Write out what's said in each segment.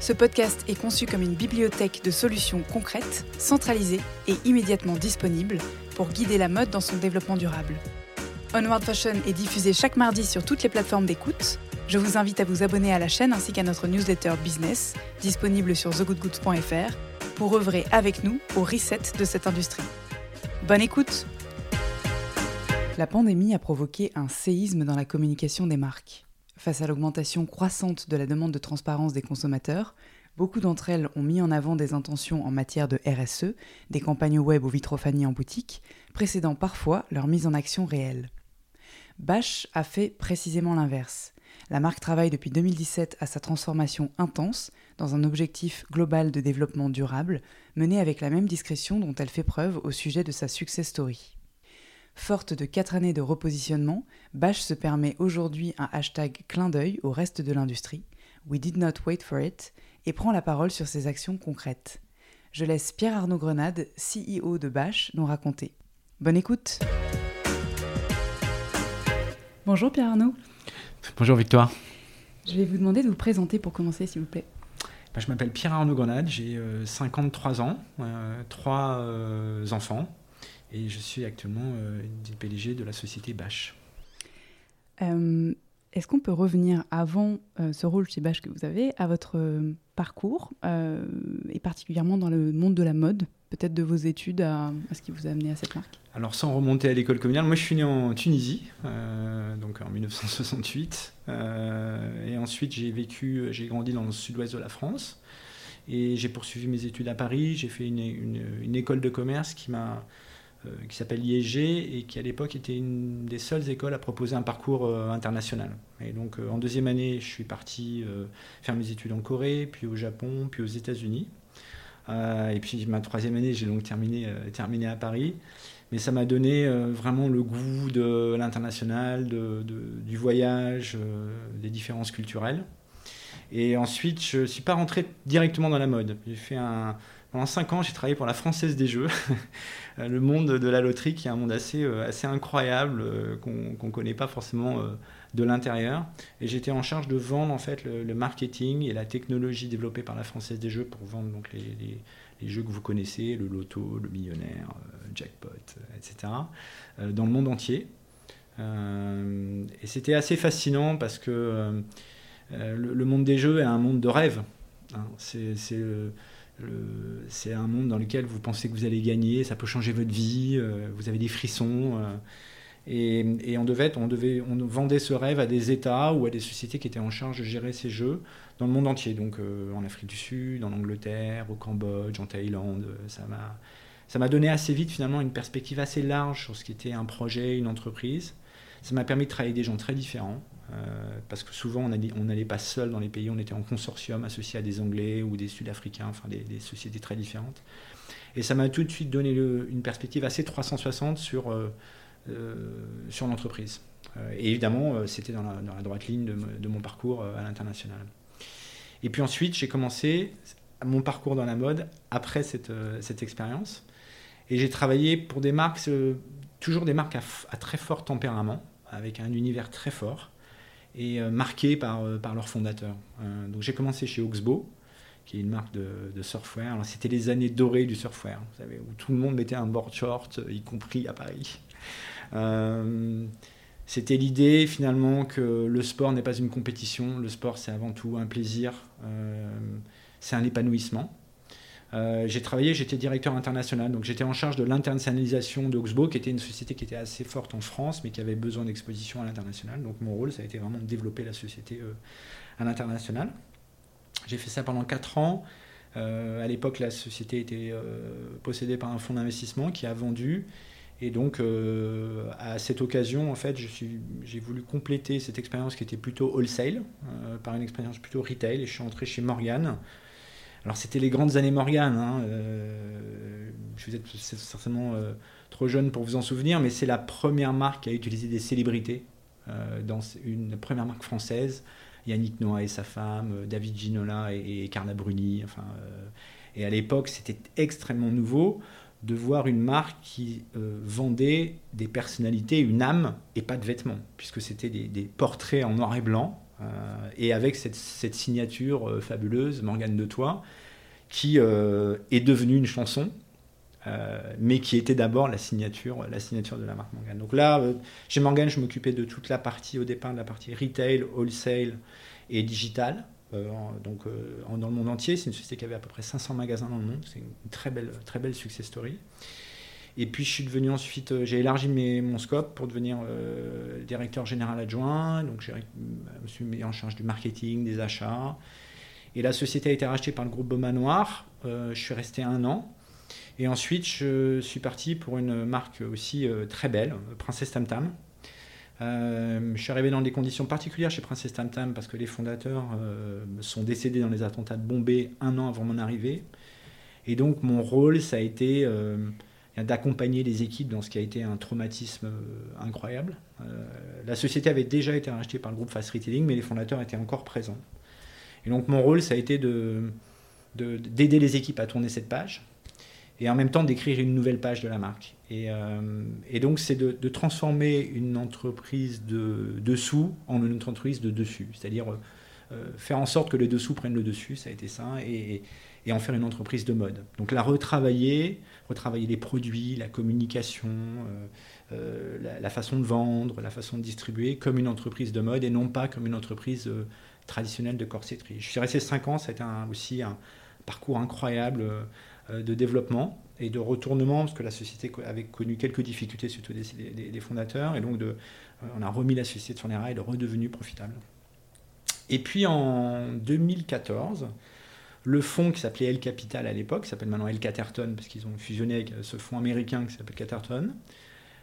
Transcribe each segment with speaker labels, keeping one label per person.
Speaker 1: Ce podcast est conçu comme une bibliothèque de solutions concrètes, centralisées et immédiatement disponibles pour guider la mode dans son développement durable. Onward Fashion est diffusé chaque mardi sur toutes les plateformes d'écoute. Je vous invite à vous abonner à la chaîne ainsi qu'à notre newsletter business, disponible sur thegoodgoods.fr, pour œuvrer avec nous au reset de cette industrie. Bonne écoute La pandémie a provoqué un séisme dans la communication des marques. Face à l'augmentation croissante de la demande de transparence des consommateurs, beaucoup d'entre elles ont mis en avant des intentions en matière de RSE, des campagnes web ou vitrophanie en boutique, précédant parfois leur mise en action réelle. Bash a fait précisément l'inverse. La marque travaille depuis 2017 à sa transformation intense dans un objectif global de développement durable, mené avec la même discrétion dont elle fait preuve au sujet de sa success story. Forte de quatre années de repositionnement, Bash se permet aujourd'hui un hashtag clin d'œil au reste de l'industrie, We did not wait for it, et prend la parole sur ses actions concrètes. Je laisse Pierre-Arnaud Grenade, CEO de Bash, nous raconter. Bonne écoute Bonjour Pierre-Arnaud.
Speaker 2: Bonjour Victoire.
Speaker 1: Je vais vous demander de vous présenter pour commencer, s'il vous plaît.
Speaker 2: Ben, je m'appelle Pierre-Arnaud Grenade, j'ai 53 ans, euh, trois euh, enfants, et je suis actuellement euh, PDG de la société Bash.
Speaker 1: Est-ce qu'on peut revenir avant ce rôle chez Bash que vous avez à votre parcours, et particulièrement dans le monde de la mode peut-être de vos études à, ce qui vous a amené à cette marque?
Speaker 2: Alors sans remonter à l'école communale, moi je suis né en Tunisie, euh, donc en 1968, euh, et ensuite j'ai vécu, j'ai grandi dans le sud-ouest de la France, et j'ai poursuivi mes études à Paris. J'ai fait une, école de commerce qui m'a euh, qui s'appelle IEG et qui à l'époque était une des seules écoles à proposer un parcours international. Et donc en deuxième année, je suis parti faire mes études en Corée, puis au Japon, puis aux États-Unis. Euh, et puis ma troisième année, j'ai donc terminé, euh, terminé à Paris. Mais ça m'a donné euh, vraiment le goût de l'international, du voyage, des différences culturelles. Et ensuite, je ne suis pas rentré directement dans la mode. J'ai fait un, pendant cinq ans, j'ai travaillé pour la Française des Jeux, le monde de la loterie qui est un monde assez, assez incroyable qu'on ne connaît pas forcément de l'intérieur. Et j'étais en charge de vendre en fait le, marketing et la technologie développée par la Française des Jeux pour vendre donc les, jeux que vous connaissez, le loto, le millionnaire, euh, jackpot, euh, etc., euh, dans le monde entier. et c'était assez fascinant parce que le, monde des jeux est un monde de rêve. Hein. C'est c'est un monde dans lequel vous pensez que vous allez gagner, ça peut changer votre vie, vous avez des frissons. Et, on, devait, on, devait, on vendait ce rêve à des États ou à des sociétés qui étaient en charge de gérer ces jeux dans le monde entier, donc euh, en Afrique du Sud, en Angleterre, au Cambodge, en Thaïlande. Ça m'a, ça m'a donné assez vite finalement une perspective assez large sur ce qui était un projet, une entreprise. Ça m'a permis de travailler avec des gens très différents, euh, parce que souvent on n'allait pas seul dans les pays, on était en consortium associé à des Anglais ou des Sud-Africains, enfin des, sociétés très différentes. Et ça m'a tout de suite donné une perspective assez 360 sur... Euh, euh, sur l'entreprise. Et évidemment, c'était dans la, droite ligne de, mon parcours à l'international. Et puis ensuite, j'ai commencé mon parcours dans la mode après cette, cette expérience. Et j'ai travaillé pour des marques, toujours des marques à, très fort tempérament, avec un univers très fort et marqué par, par leurs fondateurs. donc j'ai commencé chez Oxbow, qui est une marque de, de. C'était les années dorées du surfwear, vous savez, où tout le monde mettait un board short, y compris à Paris. Euh, C'était l'idée finalement que le sport n'est pas une compétition, le sport c'est avant tout un plaisir, c'est un épanouissement. Euh, j'ai travaillé, j'étais directeur international, donc j'étais en charge de l'internationalisation d'Oxbow, qui était une société qui était assez forte en France, mais qui avait besoin d'exposition à l'international. Donc mon rôle, ça a été vraiment de développer la société euh, à l'international. J'ai fait ça pendant 4 ans. Euh, à l'époque, la société était possédée par un fonds d'investissement qui a vendu. Et donc, à cette occasion, en fait, j'ai voulu compléter cette expérience qui était plutôt wholesale par une expérience plutôt retail. Et je suis entré chez Morgan alors c'était les grandes années Morgan. Hein, euh, vous êtes certainement euh, trop jeune pour vous en souvenir, mais c'est la première marque a utilisé des célébrités euh, dans une première marque française. Yannick Noah et sa femme, David Ginola et, Carla Bruni. Enfin, et à l'époque, c'était extrêmement nouveau de voir une marque qui vendait des personnalités, une âme et pas de vêtements, puisque c'était des, portraits en noir et blanc euh, et avec cette, signature euh, fabuleuse, Morgane de Toi, qui euh, est devenue une chanson, mais qui était d'abord la signature, la signature de la marque Morgane. Donc là, chez Morgane, je m'occupais de toute la partie, au départ, de la partie retail, wholesale et digital. dans le monde entier, c'est une société qui avait à peu près 500 magasins dans le monde. C'est une très belle, très belle success story. Et puis je suis devenu ensuite, euh, j'ai élargi mon scope pour devenir euh, directeur général adjoint. Donc je me suis mis en charge du marketing, des achats. Et la société a été rachetée par le groupe Beaumanoir. Euh, je suis resté un an. Et ensuite, je suis parti pour une marque aussi très belle, Princesse Tam Tam. je suis arrivé dans des conditions particulières chez Princesse Tam Tam parce que les fondateurs sont décédés dans les attentats de Bombay un an avant mon arrivée. Et donc mon rôle, ça a été d'accompagner les équipes dans ce qui a été un traumatisme euh, incroyable. Euh, la société avait déjà été rachetée par le groupe Fast Retailing, mais les fondateurs étaient encore présents. Et donc mon rôle, ça a été de, d'aider les équipes à tourner cette page et en même temps d'écrire une nouvelle page de la marque. Et, euh, donc c'est de, transformer une entreprise de dessous en une entreprise de dessus, c'est-à-dire faire en sorte que les dessous prennent le dessus, ça a été ça, et, et en faire une entreprise de mode. Donc la retravailler, retravailler les produits, la communication, euh, euh, la, façon de vendre, la façon de distribuer comme une entreprise de mode et non pas comme une entreprise euh, traditionnelle de corsetterie. Je suis resté 5 ans, a été aussi un parcours incroyable de développement et de retournement, parce que la société avait connu quelques difficultés, surtout des, fondateurs, et donc on a remis la société sur les rails, elle est redevenue profitable. Et puis en 2014, le fonds qui s'appelait El Capital à l'époque, qui s'appelle maintenant El Caterton, parce qu'ils ont fusionné avec euh, ce fonds américain qui s'appelle Caterton,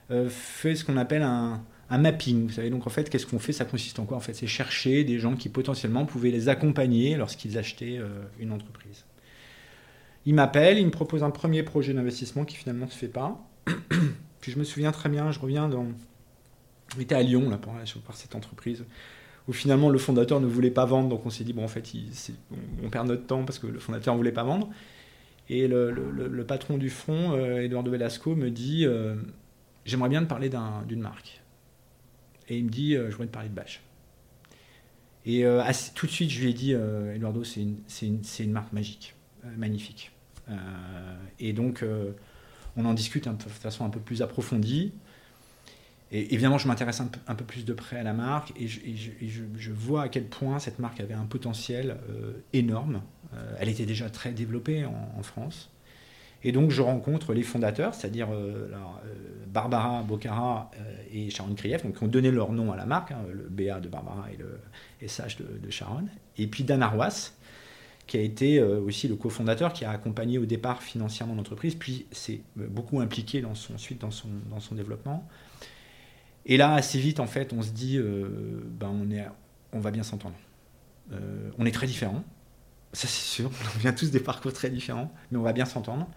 Speaker 2: euh, fait ce qu'on appelle un, mapping. Vous savez, donc en fait, qu'est-ce qu'on fait? Ça consiste en quoi En fait, c'est chercher des gens qui potentiellement pouvaient les accompagner lorsqu'ils achetaient euh, une entreprise. Ils m'appellent, ils me proposent un premier projet d'investissement qui finalement ne se fait pas. Puis je me souviens très bien, je reviens dans. J'étais à Lyon là, pour, par cette entreprise où finalement le fondateur ne voulait pas vendre, donc on s'est dit, bon, en fait, on, perd notre temps parce que le fondateur ne voulait pas vendre. Et le, patron du euh, Eduardo Velasco, me dit, euh, j'aimerais bien te parler d'une marque. Et il me dit, euh, je te parler de Bash. Et tout de suite, je lui ai dit, Eduardo, c'est une, une, marque magique, magnifique. et donc, on en discute de façon un peu plus approfondie. Et évidemment, je m'intéresse un, peu plus de près à la marque et je, vois à quel point cette marque avait un potentiel euh, énorme. Euh, elle était déjà très développée en, France. Et donc, je rencontre les fondateurs, c'est-à-dire euh, Barbara Bocara et Sharon Krief, qui ont donné leur nom à la marque, hein, le BA de Barbara et le SH de, Sharon. Et puis Dan Arwas, qui a été aussi le cofondateur, qui a accompagné au départ financièrement l'entreprise, puis s'est beaucoup impliqué dans dans son développement. Et là, assez vite, en fait, on se dit, euh, ben, on, est, on va bien s'entendre. Euh, on est très différents, ça c'est sûr, on vient tous des parcours très différents, mais on va bien s'entendre.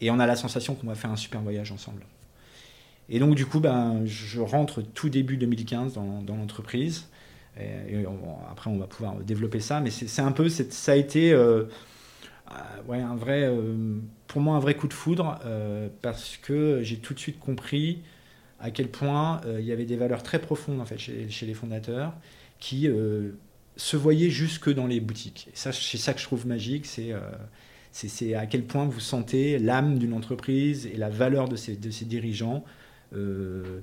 Speaker 2: Et on a la sensation qu'on va faire un super voyage ensemble. Et donc, du coup, ben, je rentre tout début 2015 dans, dans l'entreprise. Après, on va pouvoir développer ça. Mais c'est un peu, ça a été euh, ouais, un vrai, pour moi un vrai coup de foudre parce que j'ai tout de suite compris à quel point euh, il y avait des valeurs très profondes en fait, chez, les fondateurs qui euh, se voyaient jusque dans les boutiques. C'est ça que je trouve magique, euh, c'est à quel point vous sentez l'âme d'une entreprise et la valeur de ces dirigeants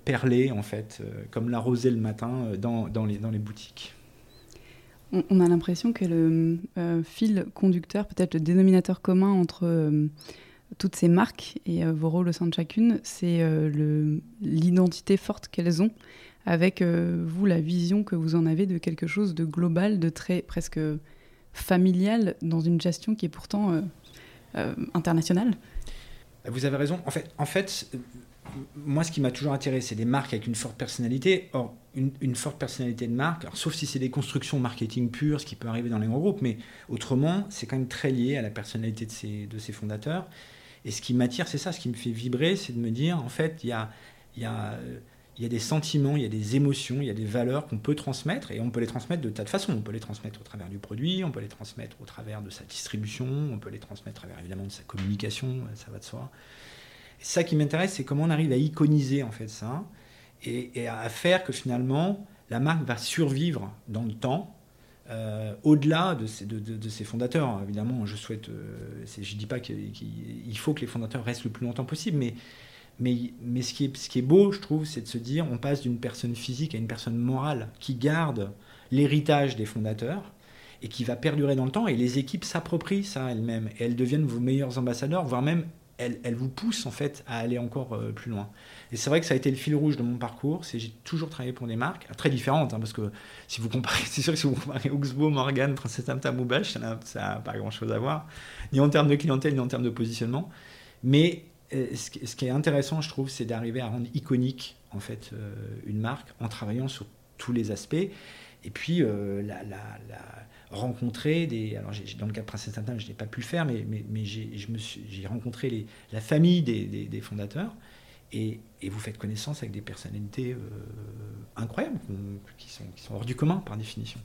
Speaker 2: perler, en fait, comme la rosée le matin dans les boutiques.
Speaker 1: On, a l'impression que le fil conducteur, peut-être le dénominateur commun entre toutes ces marques et vos rôles au sein de chacune, c'est l'identité forte qu'elles ont avec vous la vision que vous en avez de quelque chose de global, de très presque familial dans une gestion qui est pourtant euh, euh, internationale
Speaker 2: Vous avez raison. En fait, en fait moi, ce qui m'a toujours intéressé, c'est des marques avec une forte personnalité. Or, une, forte personnalité de marque, sauf si c'est des constructions marketing pures, ce qui peut arriver dans les grands groupes, mais autrement, c'est quand même très lié à la personnalité de ses, de ses fondateurs. Et ce qui m'attire, c'est ça, ce qui me fait vibrer, c'est de me dire, en fait, il y a, y a y a des sentiments, il y a des émotions, il y a des valeurs qu'on peut transmettre et on peut les transmettre de tas de façons. On peut les transmettre au travers du produit, on peut les transmettre au travers de sa distribution, on peut les transmettre au travers évidemment de sa communication, ça va de soi. Et ça qui m'intéresse, c'est comment on arrive à iconiser en fait ça et, à faire que finalement la marque va survivre dans le temps. Euh, au-delà de, ses fondateurs, évidemment, je souhaite, euh, je ne dis pas qu'il faut que les fondateurs restent le plus longtemps possible, mais ce qui est beau, je trouve, c'est de se dire on passe d'une personne physique à une personne morale qui garde l'héritage des fondateurs et qui va perdurer dans le temps. Et les équipes s'approprient ça elles-mêmes. Et elles deviennent vos meilleurs ambassadeurs, voire même elles, vous poussent en fait à aller encore euh, plus loin. Et c'est vrai que ça a été le fil rouge de mon parcours. C'est j'ai toujours travaillé pour des marques très différentes, hein, parce que si vous comparez, c'est sûr que si vous comparez Oxbow, Morgan, Princess Tam ou ça n'a pas grand-chose à voir, ni en termes de clientèle, ni en termes de positionnement. Mais ce qui est intéressant, je trouve, c'est d'arriver à rendre iconique en fait euh, une marque en travaillant sur tous les aspects. Et puis euh, la, rencontrer des. Alors dans le cas de Princesse Tintin, je n'ai pas pu le faire, mais, mais, j'ai rencontré les, la famille des fondateurs et, vous faites connaissance avec des personnalités euh, incroyables, qui sont, hors du commun par définition.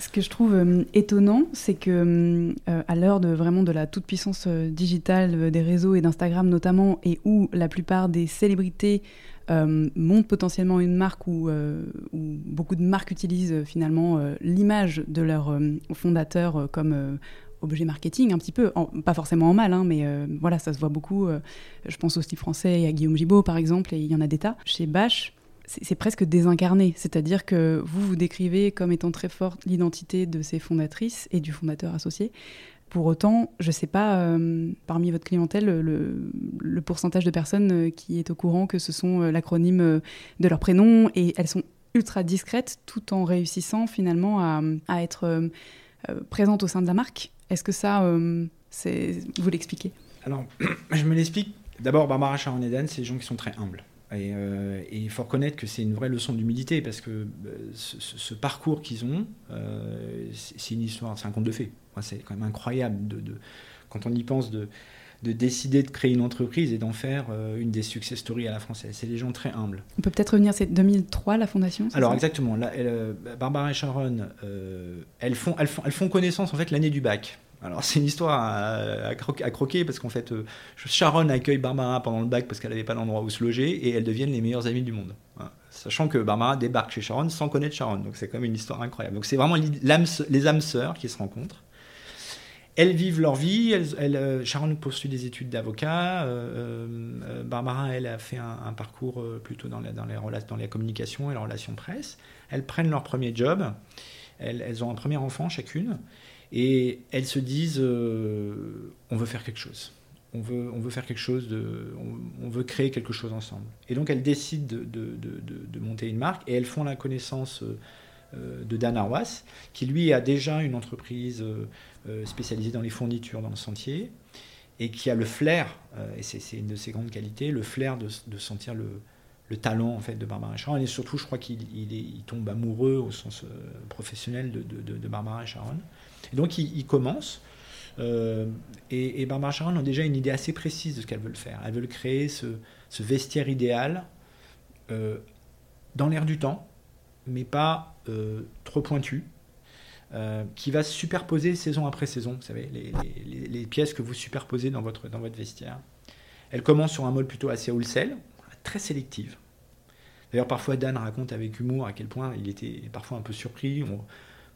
Speaker 1: Ce que je trouve euh, étonnant, c'est que euh, à l'heure vraiment de la toute puissance digitale des réseaux et d'Instagram notamment, et où la plupart des célébrités montent potentiellement une marque où, où, beaucoup de marques utilisent finalement l'image de leur fondateur comme objet marketing un petit peu, pas forcément en mal, hein, mais euh, voilà, ça se voit beaucoup. Euh, je pense au style français et à Guillaume Gibault par exemple, et il y en a des tas. Chez Bash, c'est presque désincarné, c'est-à-dire que vous vous décrivez comme étant très forte l'identité de ses fondatrices et du fondateur associé. Pour autant, je ne sais pas, euh, parmi votre clientèle, le, pourcentage de personnes qui est au courant que ce sont l'acronyme de leur prénom et elles sont ultra discrètes tout en réussissant finalement à, être présentes au sein de la marque. Est-ce que ça, euh, vous l'expliquez?
Speaker 2: Alors, je me l'explique. D'abord, Barbara Sharon Eden, c'est des gens qui sont très humbles. Et, euh, il faut reconnaître que c'est une vraie leçon d'humilité parce que euh, ce, parcours qu'ils ont, c'est une histoire, c'est un conte de fées. C'est quand même incroyable de, quand on y pense de, de décider de créer une entreprise et d'en faire une des success stories à la française. C'est des gens très humbles.
Speaker 1: On peut peut-être revenir, c'est 2003 la fondation
Speaker 2: Alors exactement, là, Barbara et Sharon, elles, font, elles, font, elles font connaissance en fait l'année du bac. Alors c'est une histoire à, croquer parce qu'en fait euh, Sharon accueille Barbara pendant le bac parce qu'elle n'avait pas d'endroit où se loger et elles deviennent les meilleures amies du monde. Sachant que Barbara débarque chez Sharon sans connaître Sharon, donc c'est quand même une histoire incroyable. Donc c'est vraiment les âmes sœurs qui se rencontrent. Elles vivent leur vie. Euh, Sharon poursuit des études d'avocat. Euh, Barbara, elle a fait un, parcours plutôt dans, la, les dans la communication et la relation presse. Elles prennent leur premier job. Elles, ont un premier enfant chacune. Et elles se disent, euh, on veut faire quelque chose. On veut, créer quelque chose ensemble. Et donc elles décident de, de, monter une marque et elles font la connaissance euh, de Dan Arwas, qui lui a déjà une entreprise euh, spécialisée dans les fournitures dans le sentier et qui a le flair, et c'est une de ses grandes qualités, le flair de, sentir le, le talent en fait de Barbara Sharon et surtout je crois qu'il il, il tombe amoureux au sens professionnel de, de, de Barbara Sharon donc ils, commencent. Euh, et, Barbara Sharon a déjà une idée assez précise de ce qu'elles veulent faire. Elles veulent créer ce, vestiaire idéal euh, dans l'air du temps, mais pas euh, trop pointu, qui va se superposer saison après saison. Vous savez, les, pièces que vous superposez dans votre, dans votre vestiaire. Elle commence sur un mode plutôt assez wholesale, très sélective. D'ailleurs, parfois, Dan raconte avec humour à quel point il était parfois un peu surpris.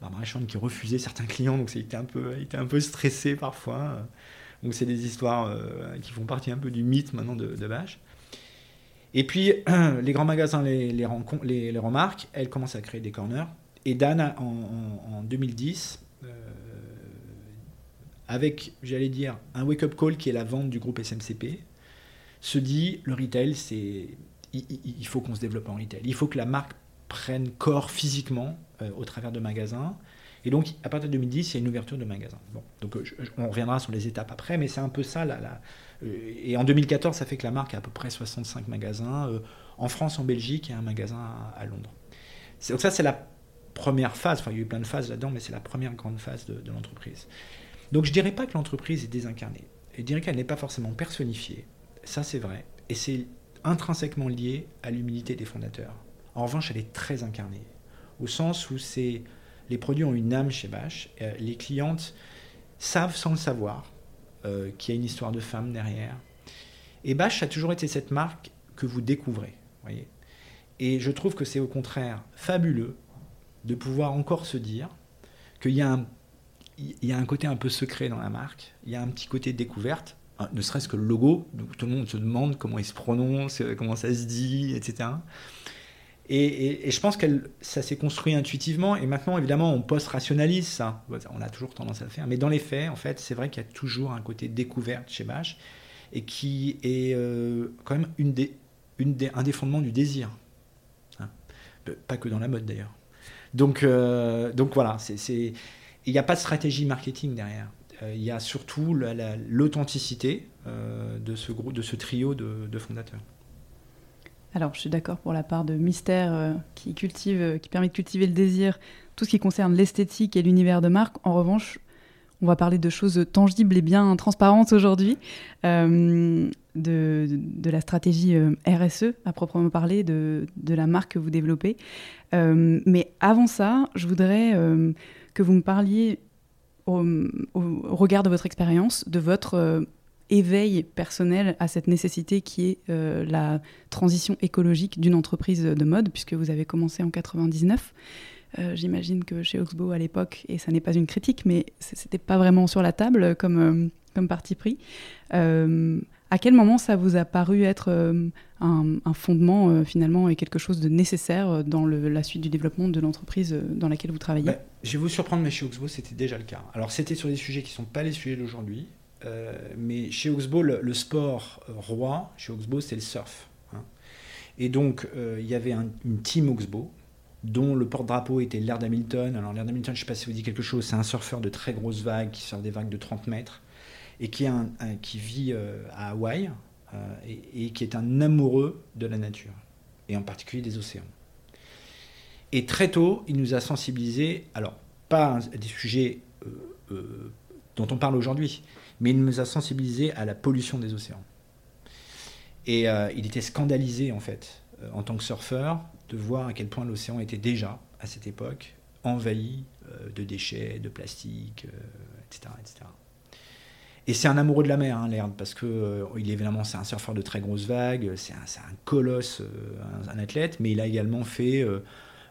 Speaker 2: Barbara qui refusait certains clients, donc il était un peu, était un peu stressé parfois. Donc c'est des histoires euh, qui font partie un peu du mythe maintenant de, de Et puis, les grands magasins les, les, les, remarquent, elles commencent à créer des corners. Et Dan, en, 2010, euh, avec, j'allais dire, un wake-up call qui est la vente du groupe SMCP, se dit, le retail, c'est il, faut qu'on se développe en retail. Il faut que la marque prenne corps physiquement euh, au travers de magasins. Et donc, à partir de 2010, il y a une ouverture de magasins. Bon, donc, euh, on reviendra sur les étapes après, mais c'est un peu ça. Là, et en 2014, ça fait que la marque a à peu près 65 magasins. en France, en Belgique, a un magasin à, Londres. Donc ça, c'est la première phase, enfin il y a eu plein de phases là-dedans, mais c'est la première grande phase de, l'entreprise. Donc je dirais pas que l'entreprise est désincarnée, je dirais qu'elle n'est pas forcément personnifiée, ça c'est vrai, et c'est intrinsèquement lié à l'humilité des fondateurs. En revanche, elle est très incarnée, au sens où c'est les produits ont une âme chez Bash, euh, les clientes savent sans le savoir euh, qu'il y a une histoire de femme derrière. Et Bash a toujours été cette marque que vous découvrez, voyez. Et je trouve que c'est au contraire fabuleux de pouvoir encore se dire qu'il y, a un, il y a un côté un peu secret dans la marque, il y a un petit côté découverte, hein, ne serait-ce que le logo, tout le monde se demande comment il se prononce, euh, comment ça se dit, etc. Et, je pense que ça s'est construit intuitivement, et maintenant, évidemment, on post-rationalise ça. On a toujours tendance à le faire, mais dans les faits, en fait, c'est vrai qu'il y a toujours un côté découverte chez Bash, et qui est euh, quand même une des, une des, un des fondements du désir. Hein. Pas que dans la mode, d'ailleurs. Donc, euh, donc voilà, il n'y a pas de stratégie marketing derrière. Euh, il y a surtout l'authenticité euh, de, ce groupe, de ce trio de, fondateurs.
Speaker 1: Alors, je suis d'accord pour la part de mystère qui, cultive, qui permet de cultiver le désir, tout ce qui concerne l'esthétique et l'univers de marque. En revanche, on va parler de choses tangibles et bien transparentes aujourd'hui, de, la stratégie RSE à proprement parler, de, la marque que vous développez. Euh, mais avant ça, je voudrais euh, que vous me parliez, au, regard de votre expérience, de votre euh, éveil personnel à cette nécessité qui est la transition écologique d'une entreprise de mode, puisque vous avez commencé en 99. J'imagine que chez Oxbow à l'époque, et ça n'est pas une critique, mais c'était pas vraiment sur la table comme, comme parti pris. À quel moment ça vous a paru être euh, un, fondement euh, finalement et quelque chose de nécessaire euh, dans la suite du développement de l'entreprise dans laquelle vous travaillez? Bah,
Speaker 2: Je vais vous surprendre, mais chez Oxbow, c'était déjà le cas. Alors c'était sur des sujets qui ne sont pas les sujets d'aujourd'hui, mais chez Oxbow, le, sport roi, chez Oxbow, c'est le surf. Hein. Et donc il y avait une team Oxbow dont le porte-drapeau était Laird Hamilton. Alors Laird Hamilton, je ne sais pas si vous dit quelque chose, c'est un surfeur de très grosses vagues qui sort des vagues de 30 mètres et qui vit euh, à Hawaï euh, et, qui est un amoureux de la nature, et en particulier des océans. Et très tôt, il nous a sensibilisés, alors pas à des sujets euh, dont on parle aujourd'hui, mais il nous a sensibilisés à la pollution des océans. Et il était scandalisé, en fait, en tant que surfeur, de voir à quel point l'océan était déjà, à cette époque, envahi de déchets, de plastique, etc., etc. Et c'est un amoureux de la mer, hein, parce que euh, il évidemment c'est un surfeur de très grosses vagues, c'est un, colosse, euh, un, athlète, mais il a également fait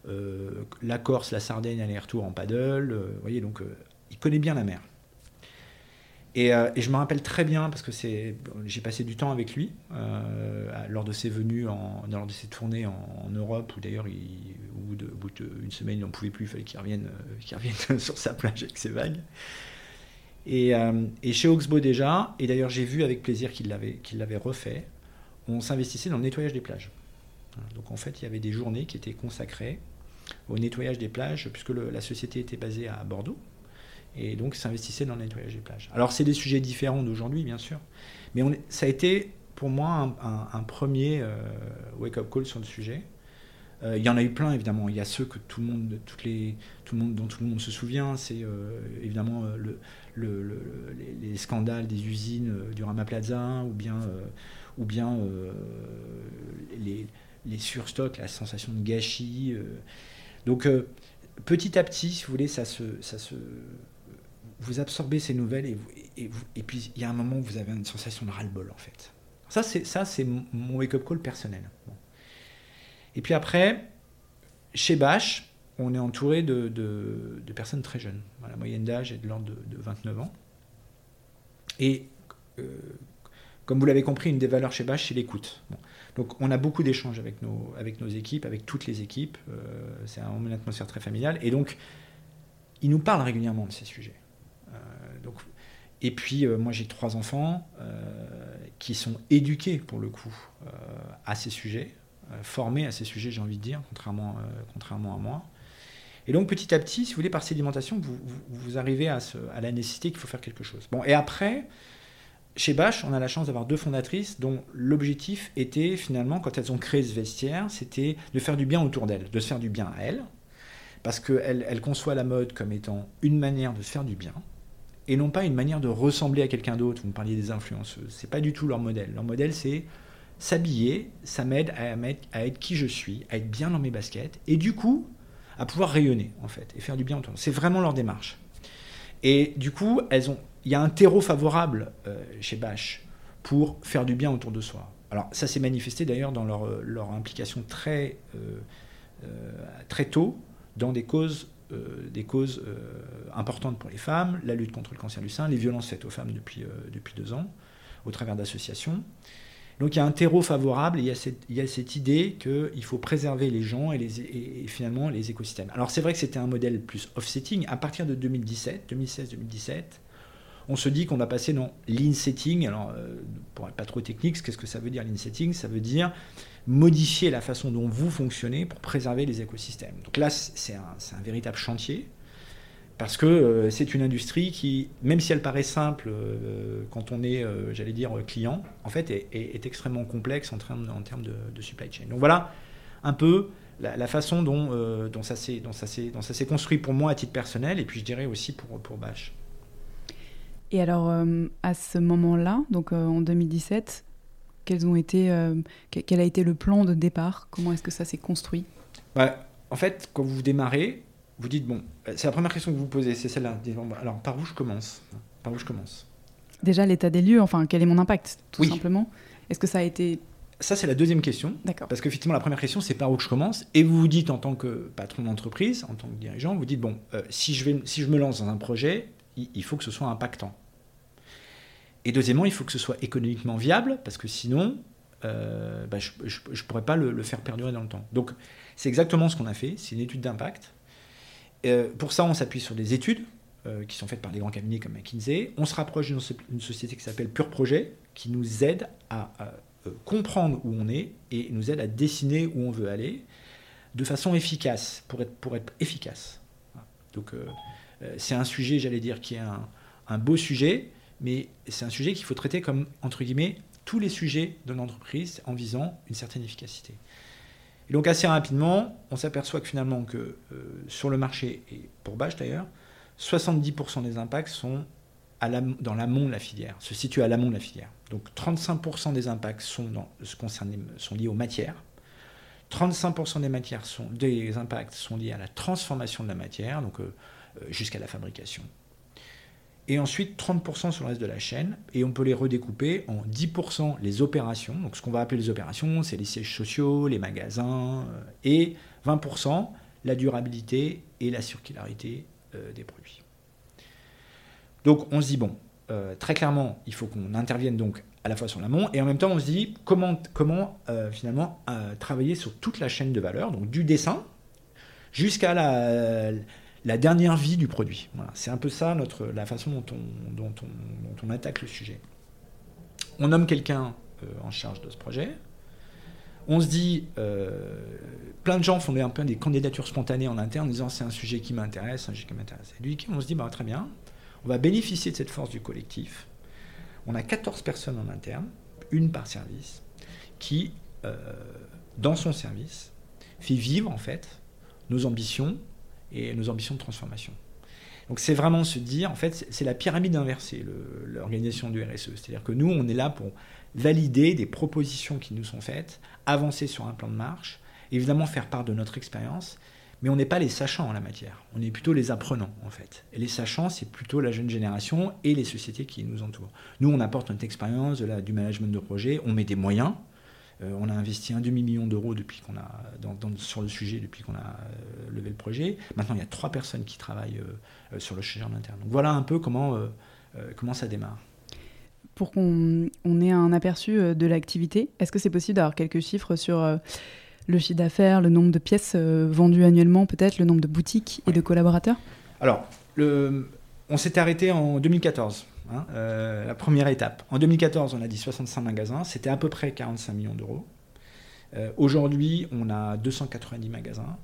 Speaker 2: euh, la Corse, la Sardaigne aller-retour en paddle. voyez, donc il connaît bien la mer. Et, je me rappelle très bien parce que j'ai passé du temps avec lui lors de ses venues, en, lors de ses tournées en, Europe, où d'ailleurs, au bout, d'une semaine, il n'en pouvait plus, il fallait qu'il revienne, qu'il revienne sur sa plage avec ses vagues. Euh, et, chez Oxbow déjà, et d'ailleurs j'ai vu avec plaisir qu'il l'avait refait, on s'investissait dans le nettoyage des plages. Donc en fait, il y avait des journées qui étaient consacrées au nettoyage des plages, puisque la société était basée à Bordeaux, et donc s'investissait dans le nettoyage des plages. Alors c'est des sujets différents d'aujourd'hui, bien sûr, mais ça a été pour moi un, premier euh, wake-up call sur le sujet. Euh, il y en a eu plein, évidemment. Il y a ceux que tout le monde, toutes les, tout le monde, dont tout le monde se souvient. C'est évidemment le, les, scandales des usines euh, du Rama Plaza ou bien, euh, ou bien euh, les, les, surstocks, la sensation de gâchis. Donc petit à petit, si vous voulez, ça se, ça se, vous absorbez ces nouvelles et, puis il y a un moment où vous avez une sensation de ras-le-bol en fait. Ça, c'est, ça, c'est mon wake-up call personnel. Et puis après, chez Bash, on est entouré de, personnes très jeunes. La moyenne d'âge est de l'ordre de, 29 ans. Et euh, comme vous l'avez compris, une des valeurs chez Bash, c'est l'écoute. Donc on a beaucoup d'échanges avec nos, avec nos équipes, avec toutes les équipes. Euh, c'est une atmosphère très familiale. Et donc, ils nous parlent régulièrement de ces sujets. Euh, et puis, euh, moi, j'ai trois enfants qui sont éduqués, pour le coup, à ces sujets, formés à ces sujets, j'ai envie de dire, contrairement, contrairement à moi. Et donc, petit à petit, si vous voulez, par sédimentation, vous, vous, arrivez à, à la nécessité qu'il faut faire quelque chose. Bon, et après, chez Bash, on a la chance d'avoir deux fondatrices dont l'objectif était finalement, quand elles ont créé ce vestiaire, c'était de faire du bien autour d'elles, de se faire du bien à elles, parce qu'elles elles conçoivent la mode comme étant une manière de se faire du bien, et non pas une manière de ressembler à quelqu'un d'autre. Vous me parliez des influenceuses, c'est pas du tout leur modèle. Leur modèle, c'est s'habiller, ça m'aide à, être qui je suis, à être bien dans mes baskets, et du coup, à pouvoir rayonner, en fait, et faire du bien autour. C'est vraiment leur démarche. Et du coup, elles ont il y a un terreau favorable euh, chez Bash pour faire du bien autour de soi. Alors ça s'est manifesté d'ailleurs dans leur, euh, implication très, euh, très tôt dans des causes, des causes importantes pour les femmes, la lutte contre le cancer du sein, les violences faites aux femmes depuis, depuis deux ans, au travers d'associations. Donc il y a un terreau favorable et il y a cette, il y a cette idée qu'il faut préserver les gens et, les, et finalement les écosystèmes. Alors c'est vrai que c'était un modèle plus offsetting. À partir de 2017, 2016-2017, on se dit qu'on va passer dans l'in-setting. Alors, euh, pour être pas trop technique, qu'est-ce que ça veut dire l'in-setting? Ça veut dire modifier la façon dont vous fonctionnez pour préserver les écosystèmes. Donc là, c'est un, véritable chantier. Parce que euh, c'est une industrie qui, même si elle paraît simple euh, quand on est, j'allais dire, client, en fait, est, extrêmement complexe en termes, de, supply chain. Donc voilà un peu la, façon dont, ça s'est construit pour moi à titre personnel, et puis je dirais aussi pour, pour Bash.
Speaker 1: Et alors, euh, à ce moment-là, donc euh, en 2017, quels ont été, euh, quel a été le plan de départ? Comment est-ce que ça s'est construit?
Speaker 2: Bah, En fait, quand vous démarrez, vous dites, bon, c'est la première question que vous posez, c'est celle-là. Alors, par où je commence? Par où je commence?
Speaker 1: Déjà, l'état des lieux, enfin, quel est mon impact, tout simplement? Est-ce que ça a été
Speaker 2: ça, c'est la deuxième question. D'accord. Parce qu'effectivement, la première question, c'est par où je commence? Et vous vous dites, en tant que patron d'entreprise, en tant que dirigeant, vous dites, bon, si, je vais, si je me lance dans un projet, il faut que ce soit impactant. Et deuxièmement, il faut que ce soit économiquement viable, parce que sinon, euh, bah, je ne pourrais pas le, faire perdurer dans le temps. Donc, c'est exactement ce qu'on a fait, c'est une étude d'impact. Euh, pour ça, on s'appuie sur des études euh, qui sont faites par des grands cabinets comme McKinsey. On se rapproche d'une société qui s'appelle Pure Projet, qui nous aide à, comprendre où on est et nous aide à dessiner où on veut aller de façon efficace, pour être, efficace. Donc, c'est un sujet, j'allais dire, qui est un beau sujet, mais c'est un sujet qu'il faut traiter comme, entre guillemets, tous les sujets de l'entreprise en visant une certaine efficacité. Et donc assez rapidement, on s'aperçoit que finalement que euh, sur le marché, et pour Bash d'ailleurs, 70% des impacts sont dans l'amont de la filière, se situent à l'amont de la filière. Donc 35% des impacts sont, sont liés aux matières, 35% des, matières sont, des impacts sont liés à la transformation de la matière, donc euh, euh, jusqu'à la fabrication et ensuite 30% sur le reste de la chaîne, et on peut les redécouper en 10% les opérations, donc ce qu'on va appeler les opérations, c'est les sièges sociaux, les magasins, euh, et 20% la durabilité et la circularité euh, des produits. Donc on se dit, bon, euh, très clairement, il faut qu'on intervienne donc à la fois sur l'amont, et en même temps on se dit comment, comment finalement travailler sur toute la chaîne de valeur, donc du dessin jusqu'à la la dernière vie du produit. C'est un peu ça notre, la façon dont on, dont, on, attaque le sujet. On nomme quelqu'un euh, en charge de ce projet. On se dit, euh, plein de gens font un peu des candidatures spontanées en interne en disant c'est un sujet qui m'intéresse, un sujet qui m'intéresse. Et lui, on se dit, bah, très bien, on va bénéficier de cette force du collectif. On a 14 personnes en interne, une par service, qui, euh, dans son service, fait vivre en fait nos ambitions et nos ambitions de transformation. Donc c'est vraiment se dire, en fait, c'est la pyramide inversée, l'organisation du RSE. C'est-à-dire que nous, on est là pour valider des propositions qui nous sont faites, avancer sur un plan de marche, évidemment faire part de notre expérience, mais on n'est pas les sachants en la matière, on est plutôt les apprenants en fait. Et les sachants, c'est plutôt la jeune génération et les sociétés qui nous entourent. Nous, on apporte notre expérience, du management de projet, on met des moyens, on a investi un demi-million d'euros depuis qu'on a sur le sujet depuis qu'on a euh, levé le projet. Maintenant, il y a trois personnes qui travaillent euh, sur le sujet en interne. Donc voilà un peu comment, comment ça démarre.
Speaker 1: pour qu'on ait un aperçu de l'activité, est-ce que c'est possible d'avoir quelques chiffres sur le chiffre d'affaires, le nombre de pièces vendues annuellement, peut-être le nombre de boutiques et de collaborateurs?
Speaker 2: Alors, le, on s'était arrêté en 2014. Hein, la première étape. En 2014, on a dit 65 magasins, c'était à peu près 45 millions d'euros. Aujourd'hui, on a 290 magasins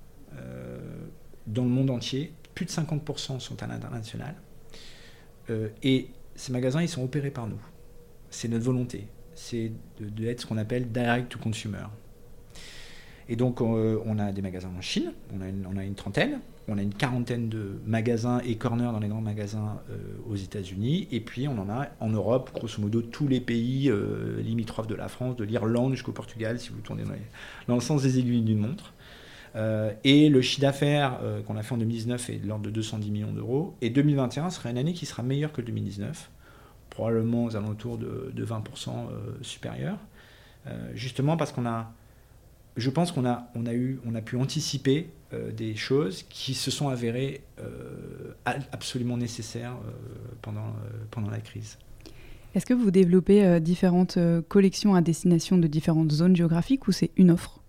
Speaker 2: dans le monde entier. Plus de 50% sont à l'international. Euh, et ces magasins, ils sont opérés par nous. C'est notre volonté. C'est d'être ce qu'on appelle direct to consumer. Et donc, euh, on a des magasins en Chine, on a, une, trentaine, on a une quarantaine de magasins et corners dans les grands magasins euh, aux États-Unis, et puis on en a en Europe, grosso modo, tous les pays limitrophes de la France, de l'Irlande jusqu'au Portugal, si vous tournez dans, le sens des aiguilles d'une montre. Euh, et le chiffre d'affaires euh, qu'on a fait en 2019 est de l'ordre de 210 millions d'euros. Et 2021 sera une année qui sera meilleure que 2019, probablement aux alentours de, 20% euh, supérieur. justement parce qu'on a, je pense qu'on a, on a, eu, on a pu anticiper des choses qui se sont avérées absolument nécessaires pendant, pendant la crise.
Speaker 1: Est-ce que vous développez différentes collections à destination de différentes zones géographiques ou c'est une offre?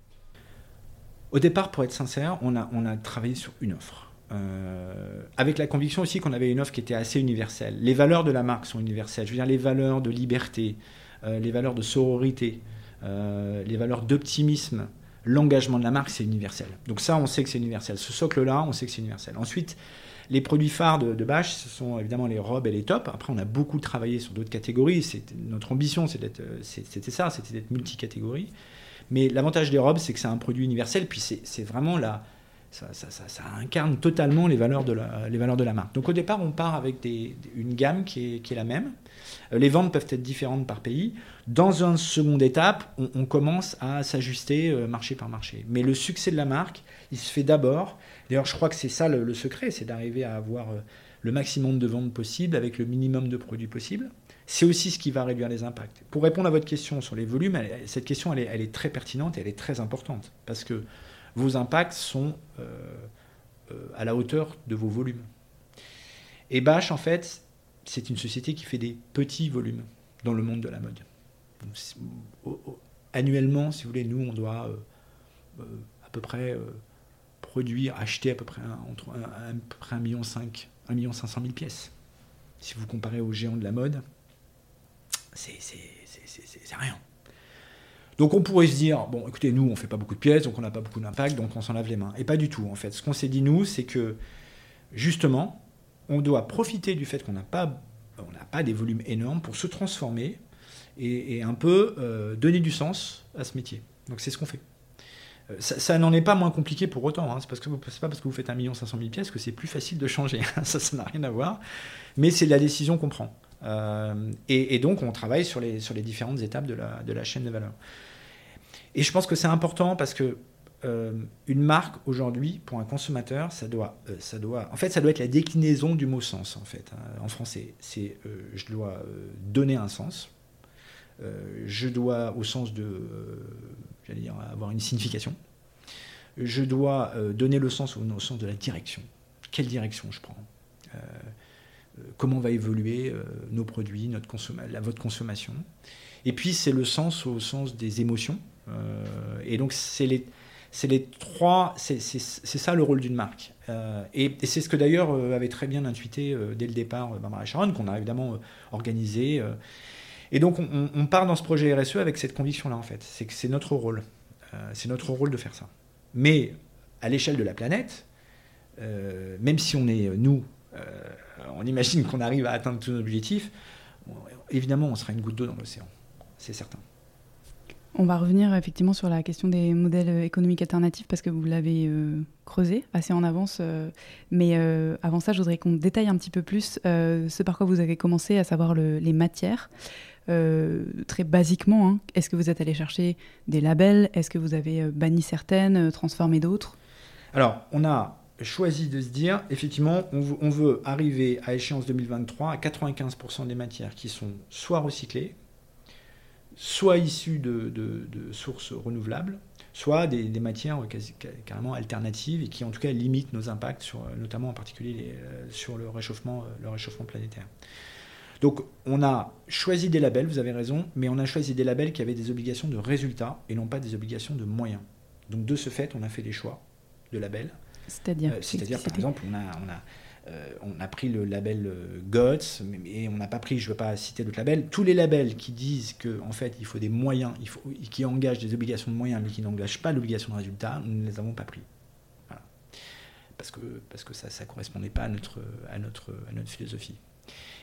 Speaker 2: Au départ, pour être sincère, on a, on a travaillé sur une offre. Euh, avec la conviction aussi qu'on avait une offre qui était assez universelle. Les valeurs de la marque sont universelles. Je veux dire, les valeurs de liberté, euh, les valeurs de sororité, euh, les valeurs d'optimisme, l'engagement de la marque, c'est universel. Donc ça, on sait que c'est universel. Ce socle-là, on sait que c'est universel. Ensuite, les produits phares de, de Bash, ce sont évidemment les robes et les tops. Après, on a beaucoup travaillé sur d'autres catégories. Notre ambition, c'était ça, c'était d'être multicatégorie. Mais l'avantage des robes, c'est que c'est un produit universel, puis c'est vraiment la, ça, incarne totalement les valeurs, de la, marque. Donc au départ, on part avec une gamme qui est, la même. Euh, les ventes peuvent être différentes par pays. Dans une seconde étape, on, commence à s'ajuster euh, marché par marché. Mais le succès de la marque, il se fait d'abord. D'ailleurs, je crois que c'est ça le secret, c'est d'arriver à avoir euh, le maximum de ventes possible avec le minimum de produits possible c'est aussi ce qui va réduire les impacts. Pour répondre à votre question sur les volumes, cette question, elle est, très pertinente et elle est très importante, parce que vos impacts sont euh, euh, à la hauteur de vos volumes. Et Bash, en fait, c'est une société qui fait des petits volumes dans le monde de la mode. annuellement, si vous voulez, nous, on doit euh, à peu près produire, acheter à peu près entre 1,5 million, 1 million 500 000 pièces. Si vous comparez aux géants de la mode, c'est rien. Donc on pourrait se dire, bon écoutez, nous on fait pas beaucoup de pièces, donc on n'a pas beaucoup d'impact, donc on s'en lave les mains. Et pas du tout en fait. Ce qu'on s'est dit nous, c'est que justement, on doit profiter du fait qu'on n'a pas, des volumes énormes pour se transformer et, un peu euh, donner du sens à ce métier. Donc c'est ce qu'on fait. Euh, ça, n'en est pas moins compliqué pour autant. Hein. C'est parce pas parce que vous faites 1 500 000 pièces que c'est plus facile de changer. ça, ça n'a rien à voir. Mais c'est la décision qu'on prend. Euh, et, donc, on travaille sur les, différentes étapes de la chaîne de valeur. Et je pense que c'est important parce que euh, une marque aujourd'hui pour un consommateur, ça doit, euh, ça doit, en fait, ça doit être la déclinaison du mot sens en fait. Hein. en français, c'est je dois donner un sens. je dois au sens de, j'allais dire, avoir une signification. Je dois donner le sens au, sens de la direction. Quelle direction je prends? Euh, comment va évoluer euh, nos produits, notre la, votre consommation? Et puis c'est le sens au sens des émotions. Euh, et donc c'est les, les trois, c'est ça le rôle d'une marque. et, c'est ce que d'ailleurs avait très bien intuité dès le départ Barbara Sharon, qu'on a évidemment organisé. et donc on, on, part dans ce projet RSE avec cette conviction-là en fait, c'est que c'est notre rôle, c'est notre rôle de faire ça. Mais à l'échelle de la planète, même si on est nous on imagine qu'on arrive à atteindre tous nos objectifs, évidemment, on sera une goutte d'eau dans l'océan. C'est certain.
Speaker 1: On va revenir effectivement sur la question des modèles économiques alternatifs parce que vous l'avez euh, creusé assez en avance. Euh, mais euh, avant ça, je voudrais qu'on détaille un petit peu plus ce par quoi vous avez commencé, à savoir les matières. très basiquement, hein, est-ce que vous êtes allé chercher des labels? Est-ce que vous avez banni certaines, transformé d'autres?
Speaker 2: Alors, on a choisi de se dire, effectivement, on veut, arriver à échéance 2023 à 95% des matières qui sont soit recyclées, soit issues de, sources renouvelables, soit des, matières carrément alternatives et qui en tout cas limitent nos impacts, sur, notamment en particulier euh, sur le réchauffement, le réchauffement planétaire. Donc on a choisi des labels, vous avez raison, mais on a choisi des labels qui avaient des obligations de résultats et non pas des obligations de moyens. Donc de ce fait, on a fait des choix de labels.
Speaker 1: C'est-à-dire
Speaker 2: Euh, C'est-à-dire, par exemple, on a, on a, euh, on a pris le label euh, GOTS, mais- et on n'a pas pris, je ne veux pas citer d'autres labels, tous les labels qui disent qu'en en fait, il faut des moyens, qui engagent des obligations de moyens, mais qui n'engagent pas l'obligation de résultat, nous ne les avons pas pris. Parce que, parce que ça ne correspondait pas à notre, à, notre, à notre philosophie.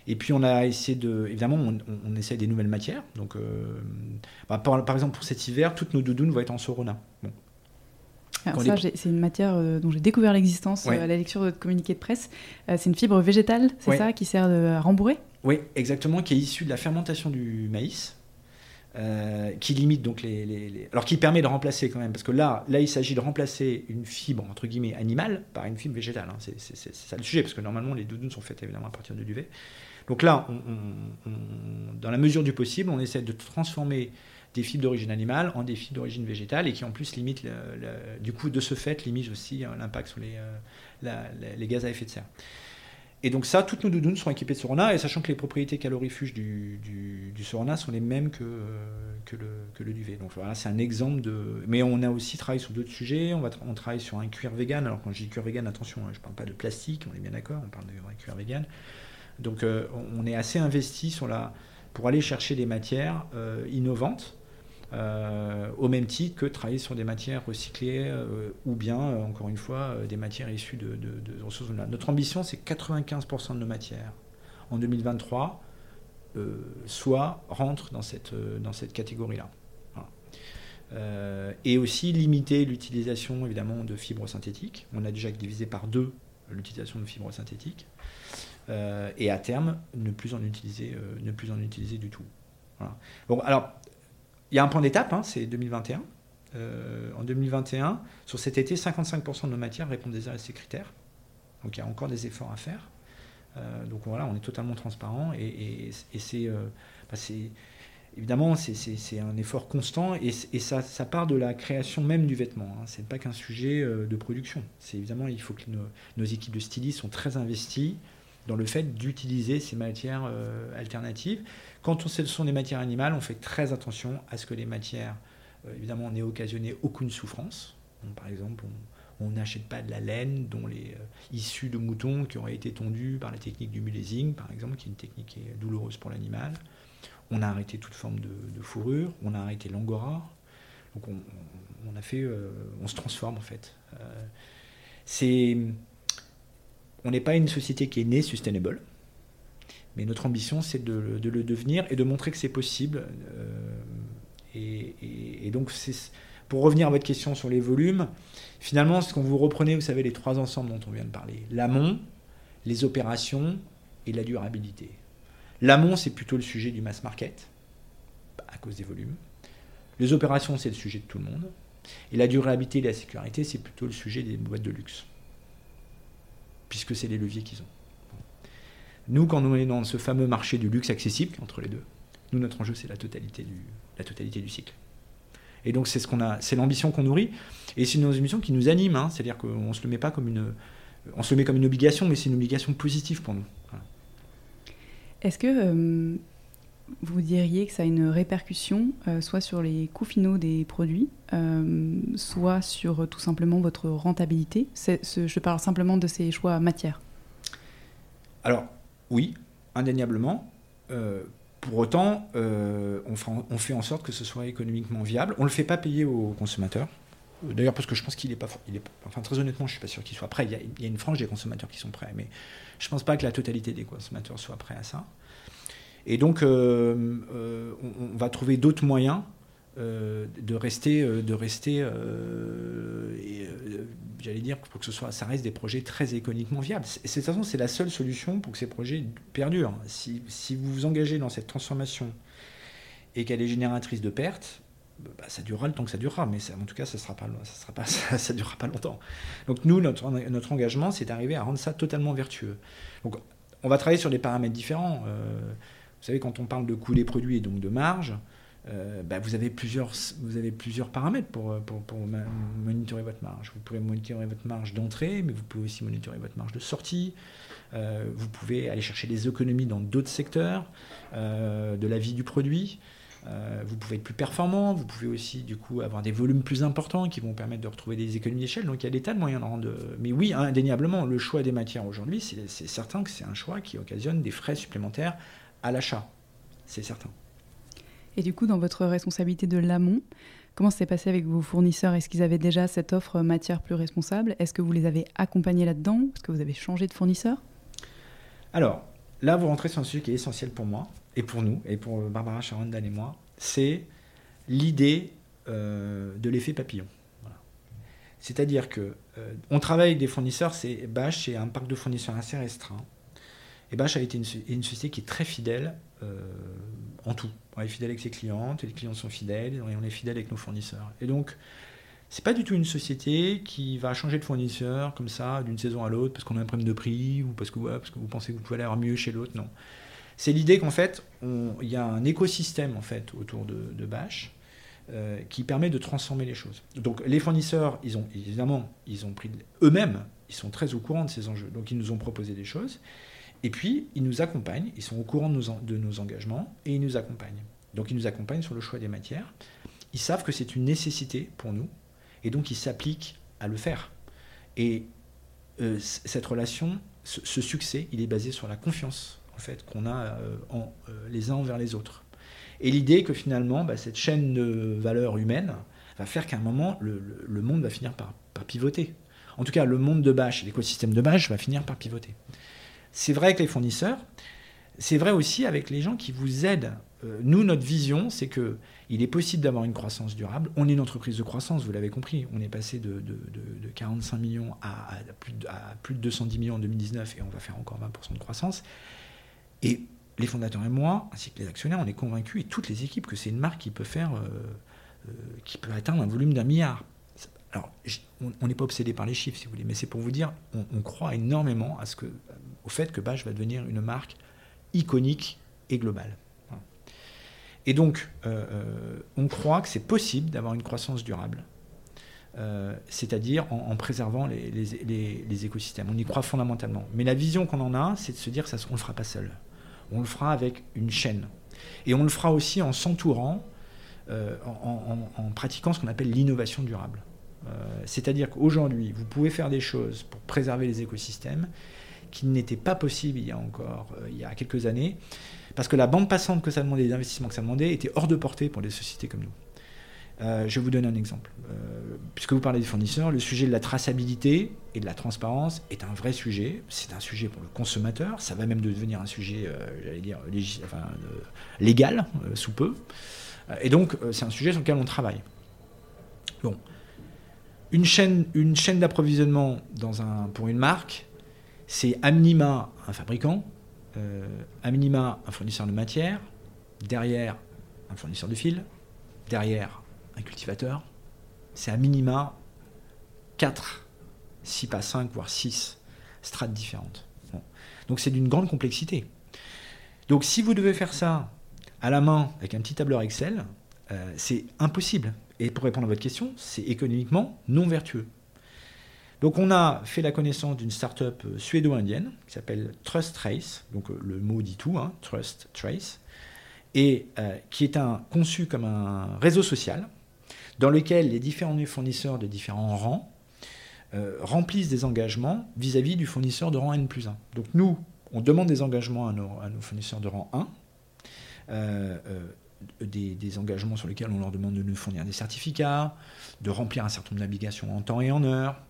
Speaker 2: Et puis on a essayé de, évidemment, on, on- essaie des nouvelles matières. Donc, euh, bah, par, par exemple, pour cet hiver, toutes nos doudounes vont être en Sorona. Bon.
Speaker 1: Alors
Speaker 2: Quand
Speaker 1: ça,
Speaker 2: les-
Speaker 1: j'ai- c'est une matière euh, dont j'ai découvert l'existence euh, à la lecture de votre communiqué de presse. Euh, c'est une fibre végétale, c'est
Speaker 2: Ouais.
Speaker 1: ça, qui sert à rembourrer?
Speaker 2: Oui, exactement, qui est issu de la fermentation du maïs, qui limite donc les, les- les- Alors qui permet de remplacer quand même, parce que là, là il s'agit de remplacer une fibre, entre guillemets, animale par une fibre végétale. hein. C'est ça le sujet, parce que normalement les doudounes sont faites évidemment à partir de duvet. Donc là, on- on- on- dans la mesure du possible, on essaie de transformer des fibres d'origine animale en des fibres d'origine végétale et qui en plus limitent, du coup, de ce fait, limitent aussi euh, l'impact sur les, euh, les gaz à effet de serre. Et donc ça, toutes nos doudounes sont équipées de Sorona, et sachant que les propriétés calorifuges du, du, Sorona sont les mêmes que, euh, que, le, duvet. Donc voilà, c'est un exemple de... Mais on a aussi travaillé sur d'autres sujets, on, va on travaille sur un cuir vegan, alors quand je dis cuir vegan, attention, hein, je ne parle pas de plastique, on est bien d'accord, on parle de vrai cuir vegan. Donc on est assez investi sur la, pour aller chercher des matières innovantes, euh, au même titre que travailler sur des matières recyclées euh, ou bien, euh, encore une fois, des matières issues de, de- de ressources. Notre ambition, c'est que 95% de nos matières en 2023 euh, soit rentrent dans cette, dans cette catégorie-là. Et aussi limiter l'utilisation évidemment de fibres synthétiques. On a déjà divisé par deux l'utilisation de fibres synthétiques. Et à terme, ne plus en utiliser, ne plus en utiliser du tout. Bon, alors, il y a un point d'étape, hein, c'est 2021. Euh, en 2021, sur cet été, 55% de nos matières répondent déjà à ces critères. Donc il y a encore des efforts à faire. Euh, donc voilà, on est totalement transparent et, euh, bah, c'est- évidemment c'est, un effort constant et, ça, part de la création même du vêtement. Hein. C'est pas qu'un sujet de production. Évidemment il faut que nos, équipes de stylistes sont très investies dans le fait d'utiliser ces matières alternatives. Quand on, ce sont des matières animales, on fait très attention à ce que les matières, euh, évidemment, n'aient occasionné aucune souffrance. Par exemple, on- n'achète pas de la laine dont les euh, issus de moutons qui auraient été tondus par la technique du mulesing, par exemple, qui est une technique douloureuse pour l'animal. On a arrêté toute forme de, fourrure, on a arrêté l'angora. Donc on, a fait, euh, on se transforme en fait. C'est, on n'est pas une société qui est née sustainable, mais notre ambition c'est de, le- de le devenir et de montrer que c'est possible. Euh, et, et- donc pour revenir à votre question sur les volumes, finalement, ce qu'on vous reprenez, vous savez, les trois ensembles dont on vient de parler, l'amont, les opérations et la durabilité. L'amont, c'est plutôt le sujet du mass market, à cause des volumes. Les opérations, c'est le sujet de tout le monde. Et la durabilité et la sécurité, c'est plutôt le sujet des boîtes de luxe, puisque c'est les leviers qu'ils ont. Nous, quand on est dans ce fameux marché du luxe accessible, qui est entre les deux, nous, notre enjeu, c'est la totalité du, la totalité du cycle. Et donc, c'est ce qu'on a, c'est l'ambition qu'on nourrit, et c'est une ambition qui nous anime. hein. C'est-à-dire qu'on se le met pas comme une, on se le met comme une obligation, mais c'est une obligation positive pour nous. Voilà.
Speaker 1: Est-ce que euh, vous diriez que ça a une répercussion euh, soit sur les coûts finaux des produits, euh, soit sur tout simplement votre rentabilité? Ce- Je parle simplement de ces choix matières.
Speaker 2: Alors, oui, indéniablement. Euh, pour autant, euh, on, fait en sorte que ce soit économiquement viable. On ne le fait pas payer aux consommateurs. Euh, D'ailleurs, parce que je pense qu'il n'est pas, enfin très honnêtement, je suis pas sûr qu'il soit prêt. Il y, a, une frange des consommateurs qui sont prêts, mais je pense pas que la totalité des consommateurs soit prêt à ça. Et donc, on, va trouver d'autres moyens de rester, euh, de rester, euh, euh, j'allais dire, pour que ce soit, ça reste des projets très économiquement viables. De toute façon, c'est la seule solution pour que ces projets perdurent. Si, si vous vous engagez dans cette transformation et qu'elle est génératrice de pertes, bah, ça durera le temps que ça durera, mais en tout cas, ça sera pas, ça sera pas, ça, durera pas longtemps. Donc nous, notre, notre engagement, c'est d'arriver à rendre ça totalement vertueux. Donc, on va travailler sur des paramètres différents. Euh, vous savez, quand on parle de coût des produits et donc de marge, euh, bah, vous, avez plusieurs, vous avez plusieurs paramètres pour, pour, pour monitorer votre marge. Vous pouvez monitorer votre marge d'entrée, mais vous pouvez aussi monitorer votre marge de sortie. Euh, vous pouvez aller chercher des économies dans d'autres secteurs euh, de la vie du produit. vous pouvez être plus performant, vous pouvez aussi du coup avoir des volumes plus importants qui vont permettre de retrouver des économies d'échelle. Donc il y a des tas de moyens de rendre. Mais oui, indéniablement, le choix des matières aujourd'hui, c'est certain que c'est un choix qui occasionne des frais supplémentaires à l'achat. C'est certain.
Speaker 1: Et du coup, dans votre responsabilité de l'amont, comment s'est passé avec vos fournisseurs? Est-ce qu'ils avaient déjà cette offre matière plus responsable? Est-ce que vous les avez accompagnés là-dedans? Est-ce que vous avez changé de fournisseur?
Speaker 2: Alors, là, vous rentrez sur un sujet qui est essentiel pour moi, et pour nous, et pour Barbara Charondal et moi, c'est l'idée euh, de l'effet papillon. C'est-à-dire que euh, on travaille avec des fournisseurs, c'est Bache, c'est un parc de fournisseurs assez restreint. Et Bache a été une, société qui est très fidèle euh, en tout. On est fidèle avec ses clients, les clients sont fidèles, et on est fidèle avec nos fournisseurs. Et donc, c'est pas du tout une société qui va changer de fournisseur comme ça d'une saison à l'autre parce qu'on a un problème de prix ou parce que, parce que vous pensez que vous pouvez aller avoir mieux chez l'autre. Non. C'est l'idée qu'en fait, il y a un écosystème en fait autour de, de Bash euh, qui permet de transformer les choses. Donc les fournisseurs, ils ont évidemment, ils ont pris eux-mêmes, ils sont très au courant de ces enjeux. Donc ils nous ont proposé des choses. Et puis, ils nous accompagnent, ils sont au courant de nos, engagements et ils nous accompagnent. Donc, ils nous accompagnent sur le choix des matières. Ils savent que c'est une nécessité pour nous et donc ils s'appliquent à le faire. Et euh, cette relation, ce, succès, il est basé sur la confiance en fait qu'on a euh, euh, les uns envers les autres. Et l'idée que finalement, bah, cette chaîne de valeur humaine va faire qu'à un moment, le, monde va finir par, par, pivoter. En tout cas, le monde de bâche, l'écosystème de bâche va finir par pivoter. C'est vrai avec les fournisseurs, c'est vrai aussi avec les gens qui vous aident. Euh, nous, notre vision, c'est que il est possible d'avoir une croissance durable. On est une entreprise de croissance, vous l'avez compris. On est passé de, 45 millions à, plus de, à, plus de, 210 millions en 2019 et on va faire encore 20% de croissance. Et les fondateurs et moi, ainsi que les actionnaires, on est convaincus, et toutes les équipes, que c'est une marque qui peut faire, euh, euh, qui peut atteindre un volume d'un milliard. Alors, on n'est pas obsédé par les chiffres, si vous voulez, mais c'est pour vous dire, on, croit énormément à ce que, au fait que Bash va devenir une marque iconique et globale. Et donc, euh, euh, on croit que c'est possible d'avoir une croissance durable, euh, c'est-à-dire en, préservant les, écosystèmes. On y croit fondamentalement. Mais la vision qu'on en a, c'est de se dire ça, on ne le fera pas seul. On le fera avec une chaîne. Et on le fera aussi en s'entourant, en, en, pratiquant ce qu'on appelle l'innovation durable. c'est-à-dire qu'aujourd'hui, vous pouvez faire des choses pour préserver les écosystèmes qui n'était pas possible il y a encore euh, il y a quelques années, parce que la bande passante que ça demandait, les investissements que ça demandait, était hors de portée pour des sociétés comme nous. Euh, je vais vous donner un exemple. Euh, puisque vous parlez des fournisseurs, le sujet de la traçabilité et de la transparence est un vrai sujet. C'est un sujet pour le consommateur. Ça va même devenir un sujet, j'allais dire, légal sous peu. et donc, c'est un sujet sur lequel on travaille. Bon. Une chaîne, une chaîne d'approvisionnement dans un, pour une marque, c'est à minima un fabricant, euh, à minima un fournisseur de matière, derrière un fournisseur de fil, derrière un cultivateur. C'est à minima 4, 6 pas 5, voire 6 strates différentes. Donc c'est d'une grande complexité. Donc si vous devez faire ça à la main avec un petit tableur Excel, euh, c'est impossible. Et pour répondre à votre question, c'est économiquement non vertueux. Donc on a fait la connaissance d'une start-up euh, suédo-indienne qui s'appelle Trust Trace, donc euh, le mot dit tout, hein, Trust Trace, et euh, qui est un, conçu comme un réseau social dans lequel les différents fournisseurs de différents rangs remplissent des engagements vis-à-vis du fournisseur de rang N plus 1. Donc nous, on demande des engagements à nos, fournisseurs de rang 1. des, des, engagements sur lesquels on leur demande de nous fournir des certificats, de remplir un certain nombre d'obligations en temps et en heure,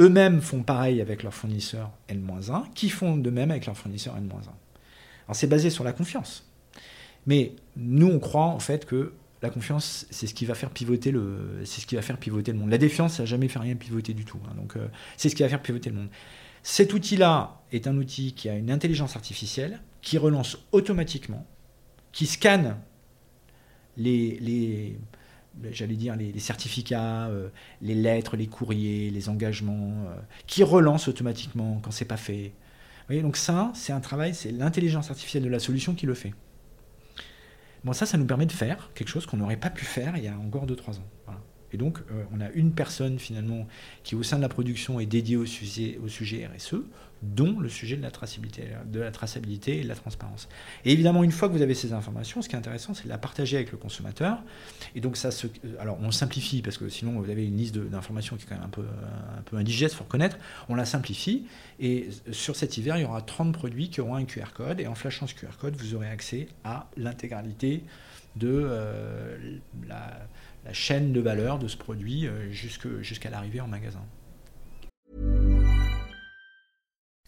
Speaker 2: eux-mêmes font pareil avec leurs fournisseurs N-1, qui font de même avec leurs fournisseurs N-1. Alors c'est basé sur la confiance. Mais nous, on croit en fait que la confiance, c'est ce qui va faire pivoter le, pivoter le monde. La défiance, ça n'a jamais fait rien pivoter du tout. Hein. donc euh, c'est ce qui va faire pivoter le monde. Cet outil-là est un outil qui a une intelligence artificielle, qui relance automatiquement, qui scanne les j'allais dire, les, certificats, euh, les lettres, les courriers, les engagements, euh, qui relancent automatiquement quand c'est pas fait. Vous donc ça, c'est un travail, c'est l'intelligence artificielle de la solution qui le fait. Bon, ça, ça nous permet de faire quelque chose qu'on n'aurait pas pu faire il y a encore 2-3 ans. Et donc, euh, on a une personne finalement qui, au sein de la production, est dédiée au sujet RSE, dont le sujet de la traçabilité, de la traçabilité et de la transparence. Et évidemment, une fois que vous avez ces informations, ce qui est intéressant, c'est de la partager avec le consommateur. Et donc, ça se, alors, on simplifie parce que sinon, vous avez une liste d'informations qui est quand même un peu, un peu indigeste, faut reconnaître. On la simplifie. Et sur cet hiver, il y aura 30 produits qui auront un QR code. Et en flashant ce QR code, vous aurez accès à l'intégralité de euh, la la chaîne de valeur de ce produit euh, jusqu'à l'arrivée en magasin.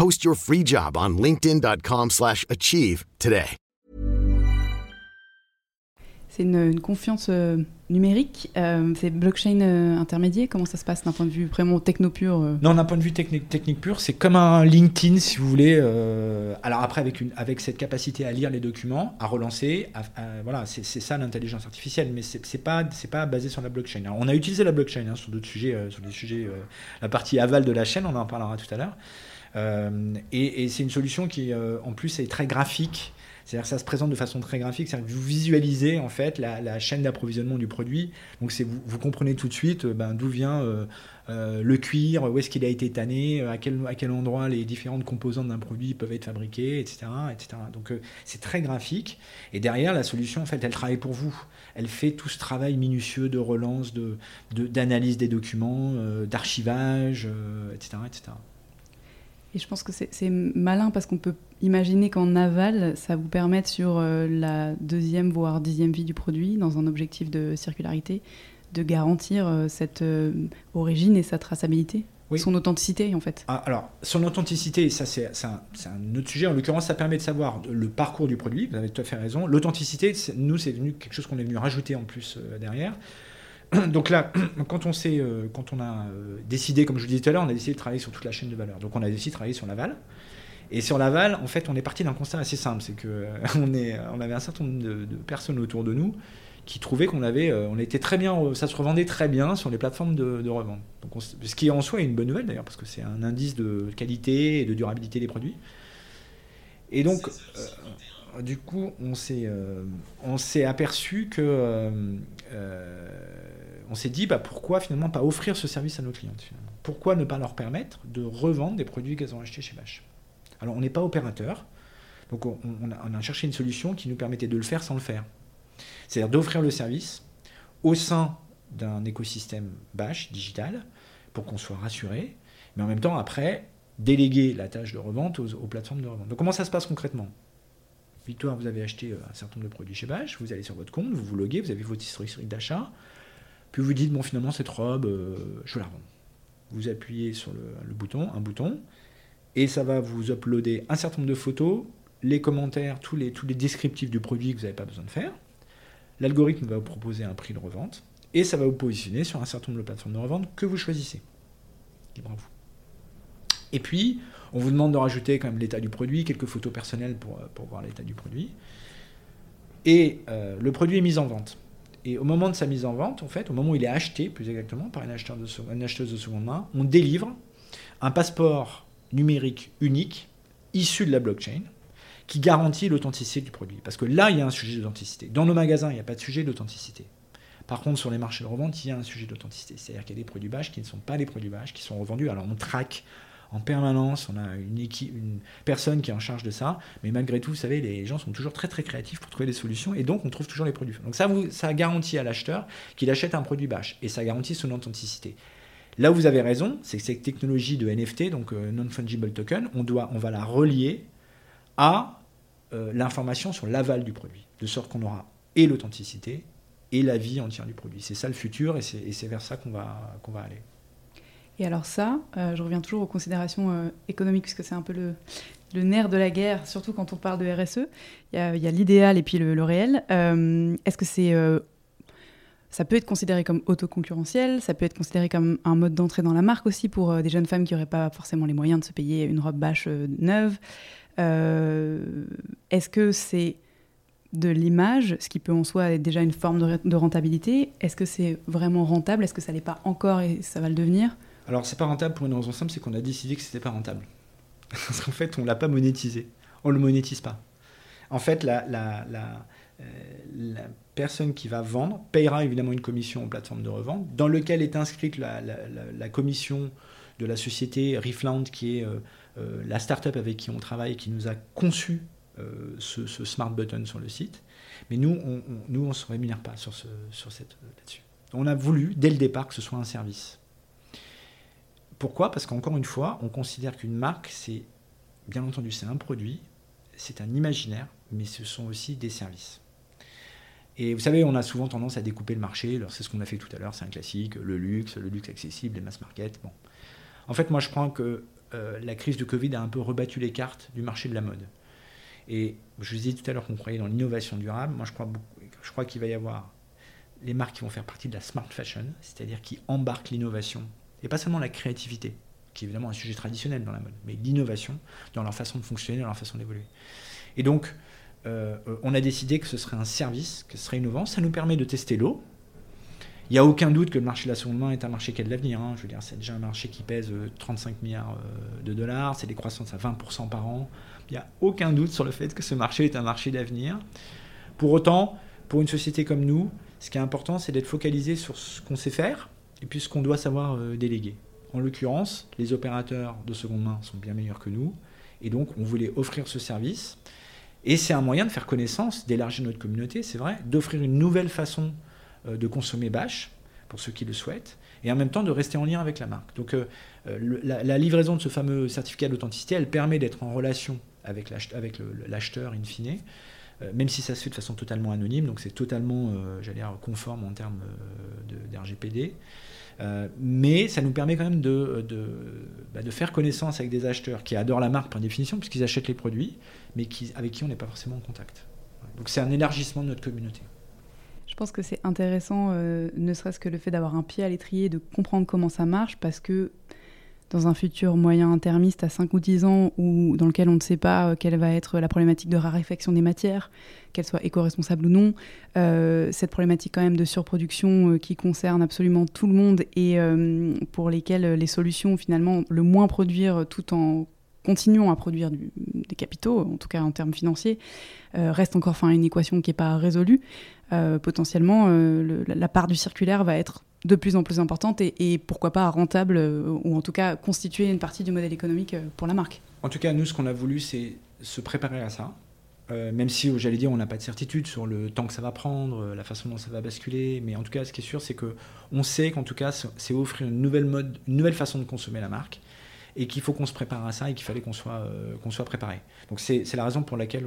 Speaker 3: Post your free job on linkedin.com/achieve today.
Speaker 1: C'est une, une, confiance euh, numérique, euh, c'est blockchain euh, intermédiaire. Comment ça se passe d'un point de vue vraiment techno pur euh
Speaker 2: Non, d'un point de vue technique, technique pur, c'est comme un LinkedIn, si vous voulez. Euh, alors après, avec, une, avec cette capacité à lire les documents, à relancer, à, à, voilà, c'est ça l'intelligence artificielle, mais c'est pas, c'est pas basé sur la blockchain. Alors, on a utilisé la blockchain hein, sur d'autres sujets, euh, sur des sujets, la partie aval de la chaîne, on en parlera tout à l'heure. Et, et c'est une solution qui, en plus, est très graphique. C'est-à-dire que ça se présente de façon très graphique, c'est-à-dire que vous visualisez en fait la, chaîne d'approvisionnement du produit. Donc vous, vous, comprenez tout de suite ben, d'où vient euh, euh, le cuir, où est-ce qu'il a été tanné, à quel, endroit les différentes composantes d'un produit peuvent être fabriquées, etc. etc. Donc euh, c'est très graphique. Et derrière, la solution, en fait, elle travaille pour vous. Elle fait tout ce travail minutieux de relance, d'analyse de, des documents, euh, d'archivage, etc., etc.
Speaker 1: Et je pense que c'est malin parce qu'on peut imaginer qu'en aval, ça vous permette sur euh, la deuxième voire dixième vie du produit, dans un objectif de circularité, de garantir euh, cette euh, origine et sa traçabilité oui. Son authenticité, en fait.
Speaker 2: Ah, alors, son authenticité, ça c'est un, un, autre sujet. En l'occurrence, ça permet de savoir le parcours du produit. Vous avez tout à fait raison. L'authenticité, nous, c'est venu quelque chose qu'on est venu rajouter en plus derrière. Donc là, quand on, euh, quand on a euh, décidé, comme je vous disais tout à l'heure, on a décidé de travailler sur toute la chaîne de valeur. Donc on a décidé de travailler sur l'aval. Et sur l'aval, en fait, on est parti d'un constat assez simple, c'est qu'on on avait un certain nombre de, de, personnes autour de nous qui trouvaient qu'on avait, euh, on était très bien, ça se revendait très bien sur les plateformes de, de revente. Donc on, ce qui en soi est une bonne nouvelle d'ailleurs, parce que c'est un indice de qualité et de durabilité des produits. Et donc, euh, du coup, on s'est, euh, on s'est aperçu que on s'est dit bah, pourquoi finalement pas offrir ce service à nos clientes Pourquoi ne pas leur permettre de revendre des produits qu'elles ont achetés chez Bache Alors on n'est pas opérateur, donc on, a, cherché une solution qui nous permettait de le faire sans le faire. C'est-à-dire d'offrir le service au sein d'un écosystème Bache digital pour qu'on soit rassuré, mais en même temps après déléguer la tâche de revente aux, plateformes de revente. Donc comment ça se passe concrètement? Victoire, vous avez acheté un certain nombre de produits chez Bache, vous allez sur votre compte, vous vous loguez, vous avez votre historique d'achat, puis vous dites, bon, finalement, cette robe, euh, je la revends. Vous appuyez sur le, bouton, un bouton, et ça va vous uploader un certain nombre de photos, les commentaires, tous les, tous les descriptifs du produit que vous n'avez pas besoin de faire. L'algorithme va vous proposer un prix de revente, et ça va vous positionner sur un certain nombre de plateformes de revente que vous choisissez. Libre à vous. Et puis, on vous demande de rajouter quand même l'état du produit, quelques photos personnelles pour, pour voir l'état du produit. Et euh, le produit est mis en vente. Et au moment de sa mise en vente, en fait, au moment où il est acheté, plus exactement, par une, acheteur de, une acheteuse de seconde main, on délivre un passeport numérique unique, issu de la blockchain, qui garantit l'authenticité du produit. Parce que là, il y a un sujet d'authenticité. Dans nos magasins, il n'y a pas de sujet d'authenticité. Par contre, sur les marchés de revente, il y a un sujet d'authenticité. C'est-à-dire qu'il y a des produits bâches qui ne sont pas des produits bâches, qui sont revendus. Alors, on traque en permanence, on a une, personne qui est en charge de ça, mais malgré tout, vous savez, les gens sont toujours très très créatifs pour trouver des solutions, et donc on trouve toujours les produits. Donc ça, vous, ça garantit à l'acheteur qu'il achète un produit bâche, et ça garantit son authenticité. Là où vous avez raison, c'est que cette technologie de NFT, donc euh, non-fungible token, on, doit, on va la relier à euh, l'information sur l'aval du produit, de sorte qu'on aura et l'authenticité et la vie entière du produit. C'est ça le futur, et c'est vers ça qu'on va, qu'on va aller.
Speaker 1: Et alors ça, euh, je reviens toujours aux considérations euh, économiques, puisque c'est un peu le, nerf de la guerre, surtout quand on parle de RSE. Il y a, l'idéal et puis le, réel. Euh, Est-ce que c'est ça peut être considéré comme autoconcurrentiel, ça peut être considéré comme un mode d'entrée dans la marque aussi pour euh, des jeunes femmes qui n'auraient pas forcément les moyens de se payer une robe bâche euh, neuve. Euh, est-ce que c'est de l'image, ce qui peut en soi être déjà une forme de, rentabilité? Est-ce que c'est vraiment rentable? Est-ce que ça l'est pas encore et ça va le devenir?
Speaker 2: Alors c'est pas rentable pour une raison simple, c'est qu'on a décidé que c'était pas rentable. Parce qu'en fait, on l'a pas monétisé. On le monétise pas. En fait, la, la, euh, la personne qui va vendre payera évidemment une commission aux plateformes de revente, dans lequel est inscrite la, commission de la société Refland, qui est euh, euh, la start-up avec qui on travaille, qui nous a conçu ce, smart button sur le site. Mais nous, on, nous, on se rémunère pas sur, ce, sur cette là-dessus. On a voulu, dès le départ, que ce soit un service. Pourquoi? Parce qu'encore une fois, on considère qu'une marque, c'est, bien entendu, c'est un produit, c'est un imaginaire, mais ce sont aussi des services. Et vous savez, on a souvent tendance à découper le marché. C'est ce qu'on a fait tout à l'heure, c'est un classique, le luxe, le luxe accessible, les mass market. En fait, moi, je crois que euh, la crise de Covid a un peu rebattu les cartes du marché de la mode. Et je vous disais tout à l'heure qu'on croyait dans l'innovation durable. Moi, je crois, je crois qu'il va y avoir les marques qui vont faire partie de la smart fashion, c'est-à-dire qui embarquent l'innovation, et pas seulement la créativité, qui est évidemment un sujet traditionnel dans la mode, mais l'innovation dans leur façon de fonctionner, dans leur façon d'évoluer. Et donc, euh, on a décidé que ce serait un service, que ce serait innovant. Ça nous permet de tester l'eau. Il n'y a aucun doute que le marché de la seconde main est un marché qui a de l'avenir. Hein. Je veux dire, c'est déjà un marché qui pèse 35 euh, milliards euh, de dollars, c'est des croissances à 20% par an. Il n'y a aucun doute sur le fait que ce marché est un marché d'avenir. Pour autant, pour une société comme nous, ce qui est important, c'est d'être focalisé sur ce qu'on sait faire et puis ce qu'on doit savoir déléguer. En l'occurrence, les opérateurs de seconde main sont bien meilleurs que nous, et donc on voulait offrir ce service. Et c'est un moyen de faire connaissance, d'élargir notre communauté, c'est vrai, d'offrir une nouvelle façon euh, de consommer Bash, pour ceux qui le souhaitent, et en même temps de rester en lien avec la marque. Donc euh, euh, la, livraison de ce fameux certificat d'authenticité, elle permet d'être en relation avec l'acheteur in fine, même si ça se fait de façon totalement anonyme, donc c'est totalement, j'allais dire, conforme en termes d'RGPD. Euh, mais ça nous permet quand même de, bah, de, faire connaissance avec des acheteurs qui adorent la marque par définition, puisqu'ils achètent les produits, mais qui, avec qui on n'est pas forcément en contact. Donc c'est un élargissement de notre communauté.
Speaker 1: Je pense que c'est intéressant, euh, ne serait-ce que le fait d'avoir un pied à l'étrier, de comprendre comment ça marche, parce que dans un futur moyen intermiste à 5 ou 10 ans, ou dans lequel on ne sait pas euh, quelle va être la problématique de raréfaction des matières, qu'elles soient éco-responsables ou non, euh, cette problématique quand même de surproduction euh, qui concerne absolument tout le monde et pour lesquelles les solutions finalement le moins produire tout en continuant à produire des capitaux, en tout cas en termes financiers, reste encore une équation qui n'est pas résolue. potentiellement, la part du circulaire va être de plus en plus importante et, pourquoi pas rentable euh, ou en tout cas constituer une partie du modèle économique euh, pour la marque.
Speaker 2: En tout cas, nous, ce qu'on a voulu, c'est se préparer à ça. Euh, même si, j'allais dire, on n'a pas de certitude sur le temps que ça va prendre, la façon dont ça va basculer, mais en tout cas, ce qui est sûr, c'est que on sait qu'en tout cas, c'est offrir une nouvelle mode, nouvelle façon de consommer la marque, et qu'il faut qu'on se prépare à ça et qu'il fallait qu'on soit, qu'on soit préparé. Donc c'est la raison pour laquelle,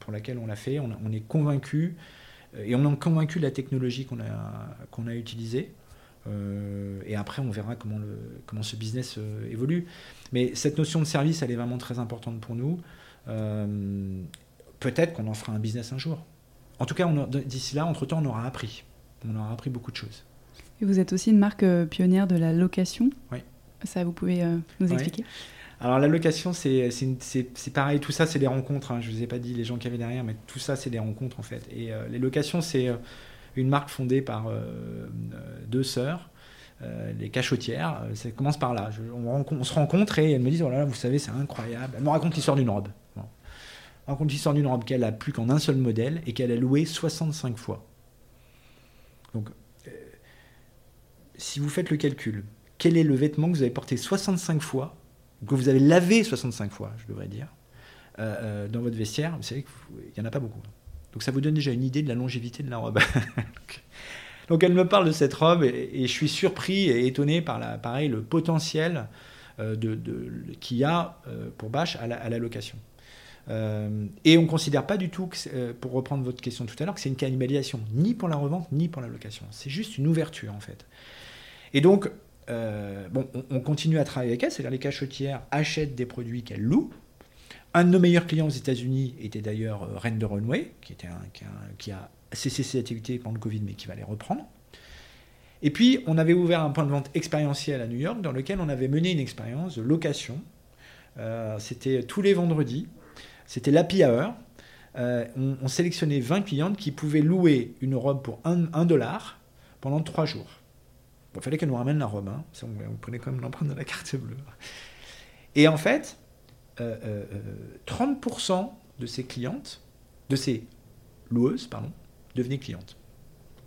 Speaker 2: pour laquelle on l'a fait. On, on est convaincu et on est convaincu de la technologie qu'on a, qu'on a utilisée. Euh, et après, on verra comment, le, comment ce business euh, évolue. Mais cette notion de service, elle est vraiment très importante pour nous. Euh, peut-être qu'on en fera un business un jour. En tout cas, d'ici là, entre-temps, on aura appris. On aura appris beaucoup de choses.
Speaker 1: Et vous êtes aussi une marque pionnière de la location.
Speaker 2: Oui.
Speaker 1: Ça, vous pouvez nous expliquer
Speaker 2: alors la location, c'est pareil, tout ça c'est des rencontres, hein. je ne vous ai pas dit les gens qui avaient derrière, mais tout ça c'est des rencontres en fait. Et euh, les locations, c'est euh, une marque fondée par euh, deux sœurs, les cachotières, ça commence par là. on, se rencontre et elles me disent, oh là là, vous savez, c'est incroyable. Elles me racontent l'histoire d'une robe. Bon. Elles racontent l'histoire d'une robe qu'elle a plus qu'en un seul modèle et qu'elle a loué 65 fois. Donc, si vous faites le calcul, quel est le vêtement que vous avez porté 65 fois que vous avez lavé 65 fois, je devrais dire, euh, euh, dans votre vestiaire, vous savez qu'il n'y en a pas beaucoup. Donc ça vous donne déjà une idée de la longévité de la robe. Donc elle me parle de cette robe et, je suis surpris et étonné par la, le potentiel euh, qu'il y a pour Bash à la, location. et on ne considère pas du tout, pour reprendre votre question tout à l'heure, que c'est une cannibalisation, ni pour la revente, ni pour la location. C'est juste une ouverture en fait. Et donc euh, bon, on, continue à travailler avec elles, c'est-à-dire les cachotières achètent des produits qu'elles louent. Un de nos meilleurs clients aux États-Unis était d'ailleurs euh, Reine de Runway, qui, a cessé ses activités pendant le Covid, mais qui va les reprendre. Et puis, on avait ouvert un point de vente expérientiel à New York dans lequel on avait mené une expérience de location. Euh, c'était tous les vendredis. C'était l'happy hour. On, sélectionnait 20 clientes qui pouvaient louer une robe pour 1 dollar pendant 3 jours. Il fallait qu'elles nous ramènent la robe. Hein. on, prenait comme l'empreinte de la carte bleue. Et en fait, 30% euh, de ces clientes, de ces loueuses, pardon, devenaient clientes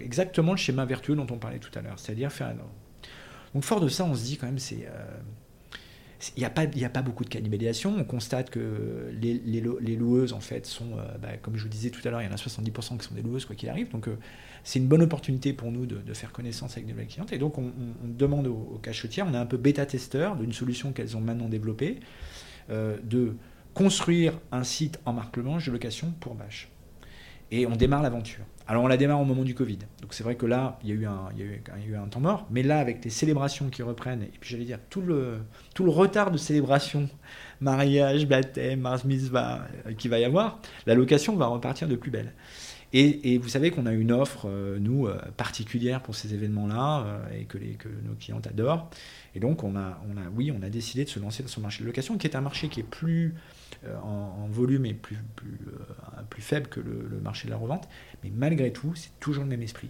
Speaker 2: exactement le schéma vertueux dont on parlait tout à l'heure, c'est-à-dire faire un... Donc fort de ça, on se dit quand même, c'est... Euh, il n'y a, pas, a pas beaucoup de cannibalisation. On constate que les, loueuses, en fait, sont, euh, bah, comme je vous disais tout à l'heure, il y en a 70% qui sont des loueuses, quoi qu'il arrive. Donc, euh, c'est une bonne opportunité pour nous de, faire connaissance avec des nouvelles clientes. Et donc, on, demande aux, cachetières, on est un peu bêta-testeur d'une solution qu'elles ont maintenant développée, de construire un site en marque blanche de location pour Bâche. Et on démarre l'aventure. Alors on la démarre au moment du Covid. Donc c'est vrai que là, il y, a eu un, il y a eu un temps mort. Mais là, avec les célébrations qui reprennent, et puis j'allais dire tout le, tout le retard de célébration, mariage, baptême, mars mitzvah, euh, qu'il va y avoir, la location va repartir de plus belle. Et, et vous savez qu'on a une offre, euh, nous, euh, particulière pour ces événements-là, et que, nos clients adorent. Et donc on a, oui, on a décidé de se lancer dans ce marché de location, qui est un marché qui est plus euh, en, volume est plus, plus, euh, faible que le, marché de la revente. Mais malgré tout, c'est toujours le même esprit.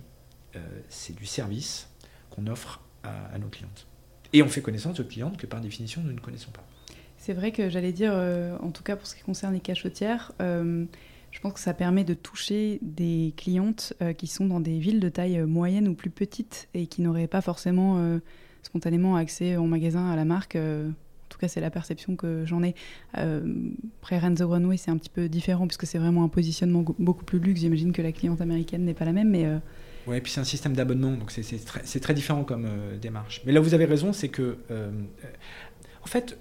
Speaker 2: Euh, c'est du service qu'on offre à, nos clientes. Et on fait connaissance de clientes que par définition nous ne connaissons pas.
Speaker 1: C'est vrai que j'allais dire, en tout cas pour ce qui concerne les cachotières, je pense que ça permet de toucher des clientes qui sont dans des villes de taille moyenne ou plus petite et qui n'auraient pas forcément spontanément accès en magasin à la marque en tout cas, c'est la perception que j'en ai. Euh, après, Renzo Runway, c'est un petit peu différent puisque c'est vraiment un positionnement beaucoup plus luxe. J'imagine que la cliente américaine n'est pas la même, mais. Euh...
Speaker 2: Et puis c'est un système d'abonnement, donc c'est très, différent comme euh, démarche. Mais là, vous avez raison, c'est que, euh, en fait,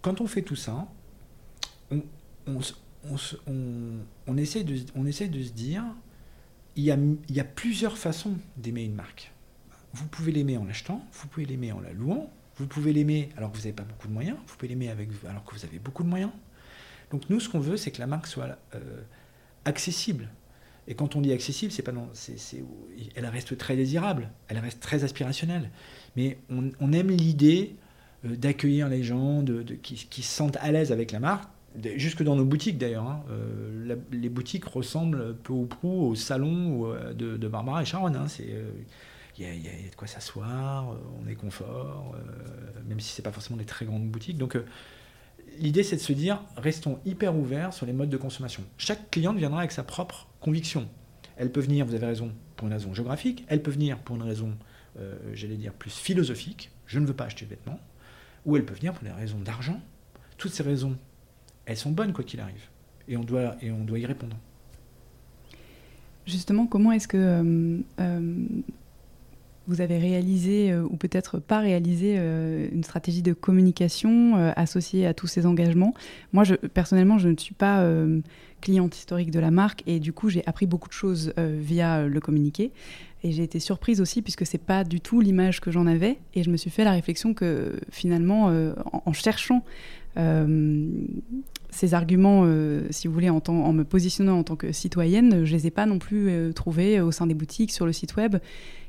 Speaker 2: quand on fait tout ça, on, on, on, essaie, de, on essaie de se dire, il y a, il y a plusieurs façons d'aimer une marque. Vous pouvez l'aimer en l'achetant, vous pouvez l'aimer en la louant, vous pouvez l'aimer alors que vous n'avez pas beaucoup de moyens, vous pouvez l'aimer alors que vous avez beaucoup de moyens. Donc nous, ce qu'on veut, c'est que la marque soit euh, accessible. Et quand on dit accessible, c'est pas non, c'est, elle reste très désirable, elle reste très aspirationnelle. Mais on, aime l'idée euh, d'accueillir les gens, de, qui, se sentent à l'aise avec la marque, jusque dans nos boutiques d'ailleurs. Hein. Euh, les boutiques ressemblent peu ou prou au salon de, Barbara et Sharon. Hein. C'est il y, a de quoi s'asseoir, euh, on est confort, euh, même si c'est pas forcément des très grandes boutiques. Donc euh, l'idée c'est de se dire restons hyper ouverts sur les modes de consommation. Chaque cliente viendra avec sa propre conviction. Elle peut venir, vous avez raison, pour une raison géographique, elle peut venir pour une raison, j'allais dire, plus philosophique, je ne veux pas acheter de vêtements, ou elle peut venir pour des raisons d'argent. Toutes ces raisons, elles sont bonnes quoi qu'il arrive, et on doit, et on doit y répondre.
Speaker 1: Justement, comment est-ce que vous avez réalisé euh, ou peut-être pas réalisé euh, une stratégie de communication euh, associée à tous ces engagements? Moi, personnellement, je ne suis pas cliente historique de la marque et du coup, j'ai appris beaucoup de choses via le communiqué. Et j'ai été surprise aussi puisque c'est pas du tout l'image que j'en avais. Et je me suis fait la réflexion que finalement, en, cherchant ces arguments, si vous voulez, en, me positionnant en tant que citoyenne, je les ai pas non plus trouvés au sein des boutiques, sur le site web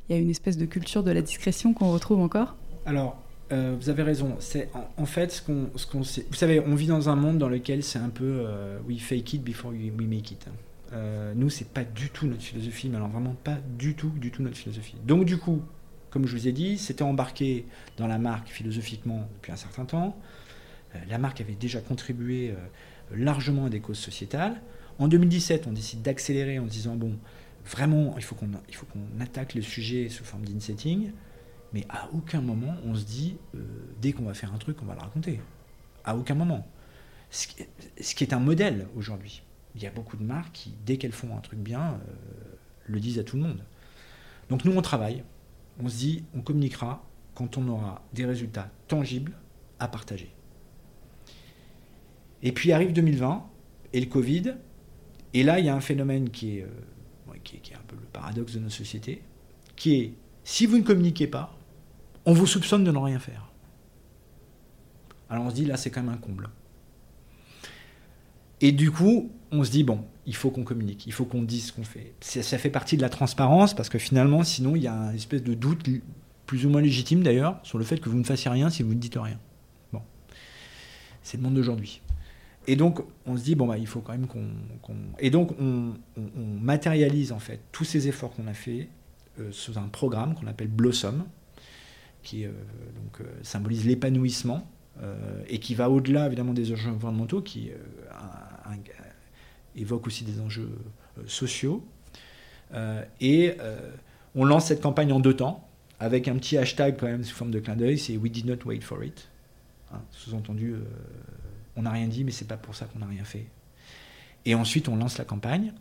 Speaker 1: il y a une espèce de culture de la discrétion qu'on retrouve encore
Speaker 2: Alors, euh, vous avez raison. C'est en, fait ce qu'on, ce qu'on Vous savez, on vit dans un monde dans lequel c'est un peu euh, we fake it before we, make it. Euh, nous, c'est pas du tout notre philosophie, mais alors vraiment pas du tout, du tout notre philosophie. Donc du coup, comme je vous ai dit, c'était embarqué dans la marque philosophiquement depuis un certain temps. Euh, la marque avait déjà contribué largement à des causes sociétales. En 2017, on décide d'accélérer en se disant bon, vraiment, il faut qu'on attaque le sujet sous forme d'insetting, mais à aucun moment on se dit, euh, dès qu'on va faire un truc, on va le raconter. À aucun moment. Ce qui, est un modèle aujourd'hui. Il y a beaucoup de marques qui, dès qu'elles font un truc bien, euh, le disent à tout le monde. Donc nous, on travaille. On se dit, on communiquera quand on aura des résultats tangibles à partager. Et puis arrive 2020 et le Covid. Et là, il y a un phénomène qui est... Euh, qui, est un peu le paradoxe de nos sociétés, qui est si vous ne communiquez pas, on vous soupçonne de ne rien faire. Alors on se dit là c'est quand même un comble. Et du coup, on se dit, bon, il faut qu'on communique, il faut qu'on dise ce qu'on fait. Ça fait partie de la transparence, parce que finalement, sinon, il y a une espèce de doute, plus ou moins légitime d'ailleurs, sur le fait que vous ne fassiez rien si vous ne dites rien. Bon. C'est le monde d'aujourd'hui. Et donc, on se dit, bon, bah, il faut quand même qu'on. Et donc, on, matérialise, en fait, tous ces efforts qu'on a faits euh, sous un programme qu'on appelle Blossom, qui euh, donc, euh, symbolise l'épanouissement et qui va au-delà, évidemment, des enjeux environnementaux, qui évoque aussi des enjeux sociaux. et on lance cette campagne en deux temps, avec un petit hashtag quand même sous forme de clin d'œil, c'est We did not wait for it. Hein, sous-entendu, on n'a rien dit, mais c'est pas pour ça qu'on n'a rien fait. Et ensuite, on lance la campagne.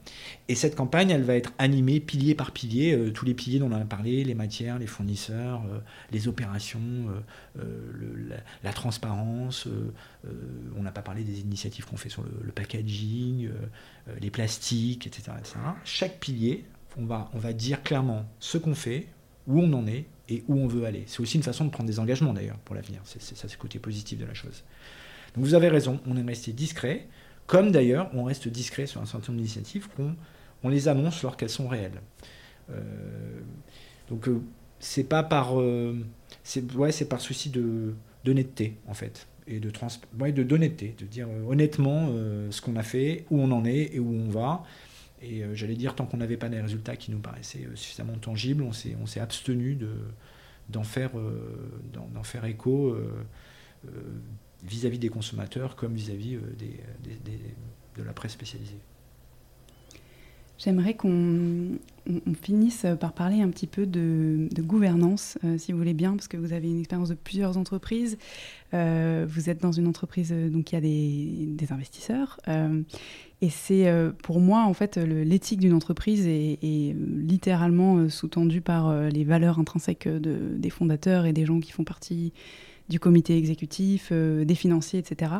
Speaker 2: Et cette campagne, elle va être animée pilier par pilier, euh, tous les piliers dont on a parlé, les matières, les fournisseurs, euh, les opérations, euh, la, transparence. on n'a pas parlé des initiatives qu'on fait sur le, packaging, les plastiques, etc., Chaque pilier, on va, dire clairement ce qu'on fait, où on en est et où on veut aller. C'est aussi une façon de prendre des engagements d'ailleurs pour l'avenir. C'est, ça, c'est le côté positif de la chose. Donc vous avez raison, on est resté discret, comme d'ailleurs on reste discret sur un certain nombre d'initiatives qu'on on les annonce lorsqu'elles sont réelles. Euh, donc euh, c'est pas par euh, c'est ouais, c'est par souci de d'honnêteté en fait et de trans de d'honnêteté, de dire honnêtement ce qu'on a fait, où on en est et où on va. Et j'allais dire tant qu'on n'avait pas des résultats qui nous paraissaient suffisamment tangibles, on s'est on s'est abstenu de d'en faire d'en, faire écho vis-à-vis des consommateurs comme vis-à-vis euh, de la presse spécialisée.
Speaker 1: J'aimerais qu'on finisse par parler un petit peu de, gouvernance, euh, si vous voulez bien, parce que vous avez une expérience de plusieurs entreprises. Euh, vous êtes dans une entreprise donc qui a des, investisseurs. et c'est pour moi, en fait, l'éthique d'une entreprise est, littéralement sous-tendue par les valeurs intrinsèques de, des fondateurs et des gens qui font partie du comité exécutif, euh, des financiers, etc.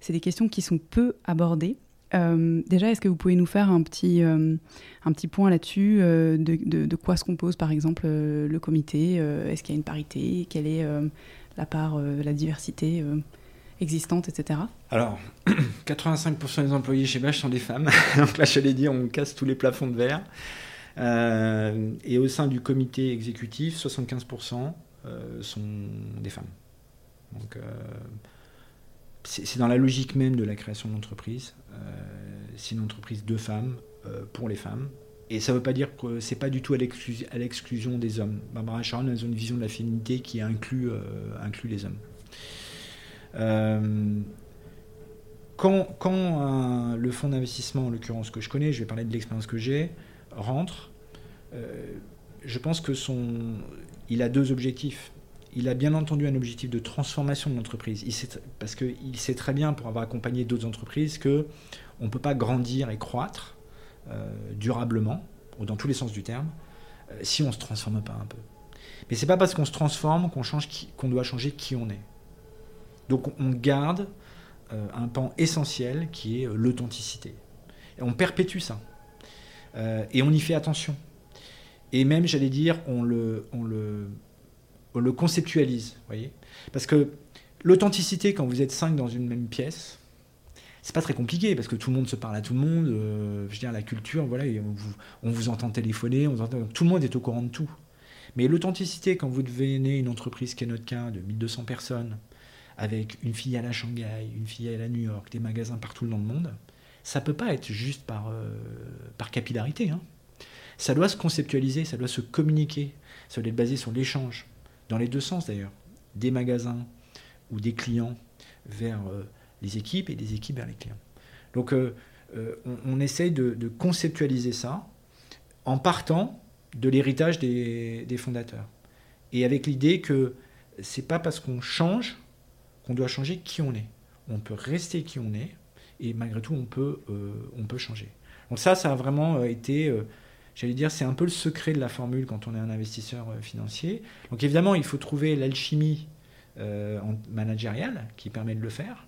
Speaker 1: C'est des questions qui sont peu abordées. Euh, déjà, est-ce que vous pouvez nous faire un petit, euh, un petit point là-dessus de, de, quoi se compose par exemple le comité Est-ce qu'il y a une parité Quelle est la part, la diversité existante, etc.
Speaker 2: Alors, 85% des employés chez Bache sont des femmes. Donc là, j'allais dire, on casse tous les plafonds de verre. et au sein du comité exécutif, 75% sont des femmes. Euh, c'est dans la logique même de la création d'entreprise. Euh, c'est une entreprise de femmes euh, pour les femmes. Et ça ne veut pas dire que c'est pas du tout à l'exclusion des hommes. Barbara Sharon a une vision de la féminité qui inclut, les hommes. quand, quand le fonds d'investissement, en l'occurrence que je connais, je vais parler de l'expérience que j'ai, rentre, je pense que son, il a deux objectifs il a bien entendu un objectif de transformation de l'entreprise. Parce qu'il sait très bien, pour avoir accompagné d'autres entreprises, que on ne peut pas grandir et croître euh, durablement, ou dans tous les sens du terme, euh, si on ne se transforme pas un peu. Mais c'est pas parce qu'on se transforme qu'on doit changer qui on est. Donc on garde euh, un pan essentiel qui est l'authenticité. Et on perpétue ça. et on y fait attention. Et même, j'allais dire, on le, on le conceptualise, voyez Parce que l'authenticité, quand vous êtes cinq dans une même pièce, c'est pas très compliqué parce que tout le monde se parle à tout le monde. Euh, je veux dire, la culture, voilà, on vous, entend téléphoner, on tout le monde est au courant de tout. Mais l'authenticité, quand vous devenez une entreprise qui est notre cas de 1200 personnes, avec une filiale à Shanghai, une filiale à New York, des magasins partout dans le monde, ça peut pas être juste par, euh, par capillarité. Hein. Ça doit se conceptualiser, ça doit se communiquer, ça doit être basé sur l'échange dans les deux sens d'ailleurs, des magasins ou des clients vers euh, les équipes et des équipes vers les clients. Donc euh, euh, on, essaye de, conceptualiser ça en partant de l'héritage des, fondateurs. Et avec l'idée que c'est pas parce qu'on change qu'on doit changer qui on est. On peut rester qui on est et malgré tout on peut, on peut changer. Donc ça, ça a vraiment été j'allais dire, c'est un peu le secret de la formule quand on est un investisseur euh, financier. Donc évidemment, il faut trouver l'alchimie euh, managériale qui permet de le faire.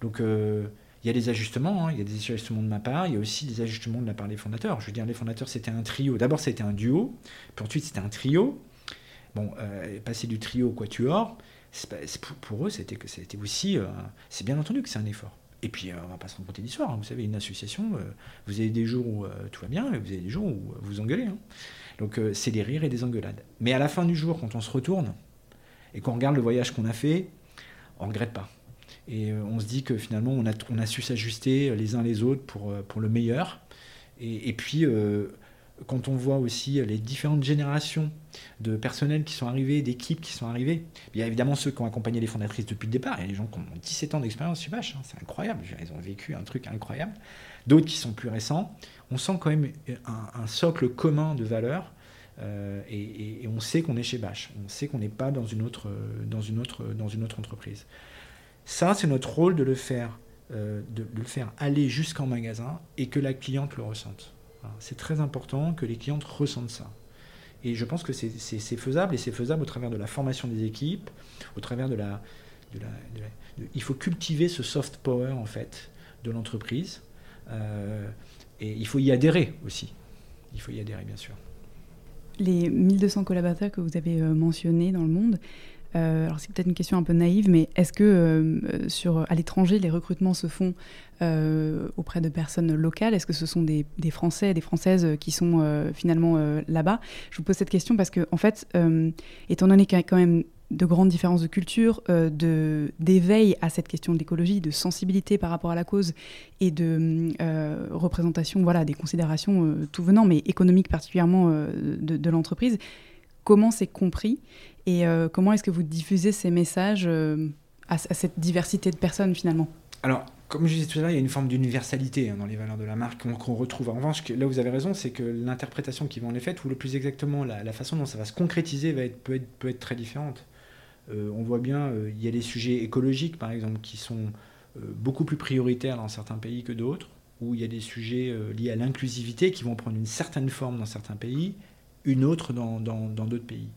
Speaker 2: Donc euh, il y a des ajustements, hein. il y a des ajustements de ma part, il y a aussi des ajustements de la part des fondateurs. Je veux dire, les fondateurs, c'était un trio. D'abord, c'était un duo, puis ensuite, c'était un trio. Bon, passer du trio au quatuor, pour eux, c'était aussi, c'est bien entendu que c'est un effort. Et puis, on va pas se raconter d'histoire. Hein. Vous savez, une association, vous avez des jours où tout va bien et vous avez des jours où vous engueulez. Hein. Donc, c'est des rires et des engueulades. Mais à la fin du jour, quand on se retourne et qu'on regarde le voyage qu'on a fait, on regrette pas. Et on se dit que finalement, on a, on a su s'ajuster les uns les autres pour, pour le meilleur. Et puis, quand on voit aussi les différentes générations de personnel qui sont arrivés, d'équipes qui sont arrivées, il y a évidemment ceux qui ont accompagné les fondatrices depuis le départ. Il y a des gens qui ont 17 ans d'expérience Bash, hein, c'est incroyable. Ils ont vécu un truc incroyable. D'autres qui sont plus récents. On sent quand même un, socle commun de valeurs. Euh, et, on sait qu'on est chez Bash. On sait qu'on n'est pas dans une autre entreprise. Ça, c'est notre rôle de le faire, euh, de le faire aller jusqu'en magasin et que la cliente le ressente. C'est très important que les clientes ressentent ça. Et je pense que c'est faisable, et c'est faisable au travers de la formation des équipes, au travers de la... il faut cultiver ce soft power, en fait, de l'entreprise. Euh, et il faut y adhérer aussi. Il faut y adhérer, bien sûr.
Speaker 1: Les 1200 collaborateurs que vous avez euh, mentionnés dans le monde, euh, alors c'est peut-être une question un peu naïve, mais est-ce que euh, sur, à l'étranger, les recrutements se font euh, auprès de personnes locales? Est-ce que ce sont des, Français et des Françaises qui sont finalement là-bas? Je vous pose cette question parce que, en fait, étant donné qu'il y a quand même de grandes différences de culture, de, d'éveil à cette question de l'écologie, de sensibilité par rapport à la cause et de représentation voilà, des considérations tout venant, mais économiques particulièrement de l'entreprise, comment c'est compris? Et euh, comment est-ce que vous diffusez ces messages euh, à, cette diversité de personnes finalement?
Speaker 2: Alors, comme je disais tout à l'heure, il y a une forme d'universalité hein, dans les valeurs de la marque qu'on retrouve. En revanche, là vous avez raison, c'est que l'interprétation qui va en est faite, ou le plus exactement la, façon dont ça va se concrétiser, va peut, être, peut être très différente. Euh, on voit bien, il y a des sujets écologiques, par exemple, qui sont beaucoup plus prioritaires dans certains pays que d'autres, où il y a des sujets liés à l'inclusivité qui vont prendre une certaine forme dans certains pays, une autre dans d'autres pays.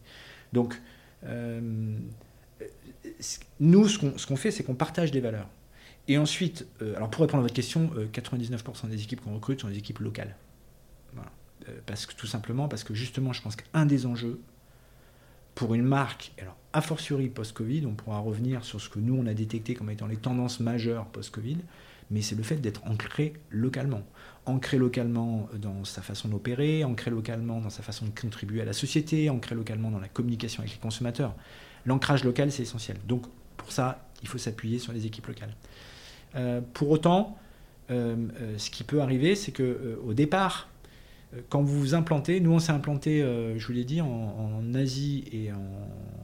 Speaker 2: Donc, nous, ce qu'on fait, c'est qu'on partage des valeurs. Et ensuite, euh, alors pour répondre à votre question, 99% euh, des équipes qu'on recrute sont des équipes locales. parce que, tout simplement parce que justement, je pense qu'un des enjeux pour une marque, alors a fortiori post-Covid, on pourra revenir sur ce que nous on a détecté comme étant les tendances majeures post-Covid, mais c'est le fait d'être ancré localement. Ancré localement dans sa façon d'opérer, ancré localement dans sa façon de contribuer à la société, ancré localement dans la communication avec les consommateurs. L'ancrage local, c'est essentiel. Donc, pour ça, il faut s'appuyer sur les équipes locales. Euh, pour autant, euh, euh, ce qui peut arriver, c'est que au départ, quand vous vous implantez, nous on s'est implanté, je vous l'ai dit, en, Asie et en,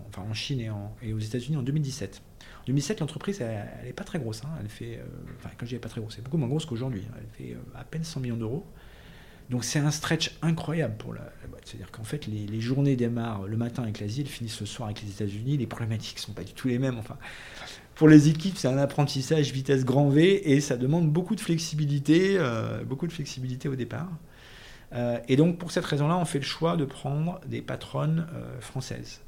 Speaker 2: enfin en Chine et, et aux États-Unis en 2017. En 2007, l'entreprise, elle n'est pas très grosse. Hein. Elle fait, euh, enfin, quand je dis pas très grosse, c'est beaucoup moins grosse qu'aujourd'hui. Hein. Elle fait euh, à peine 100 millions d'euros. Donc c'est un stretch incroyable pour la, boîte. C'est-à-dire qu'en fait, les, journées démarrent le matin avec l'Asie, elles finissent le soir avec les États-Unis. Les problématiques ne sont pas du tout les mêmes. Enfin, pour les équipes, c'est un apprentissage vitesse grand V et ça demande beaucoup de flexibilité, euh, beaucoup de flexibilité au départ. et donc pour cette raison-là, on fait le choix de prendre des patronnes françaises.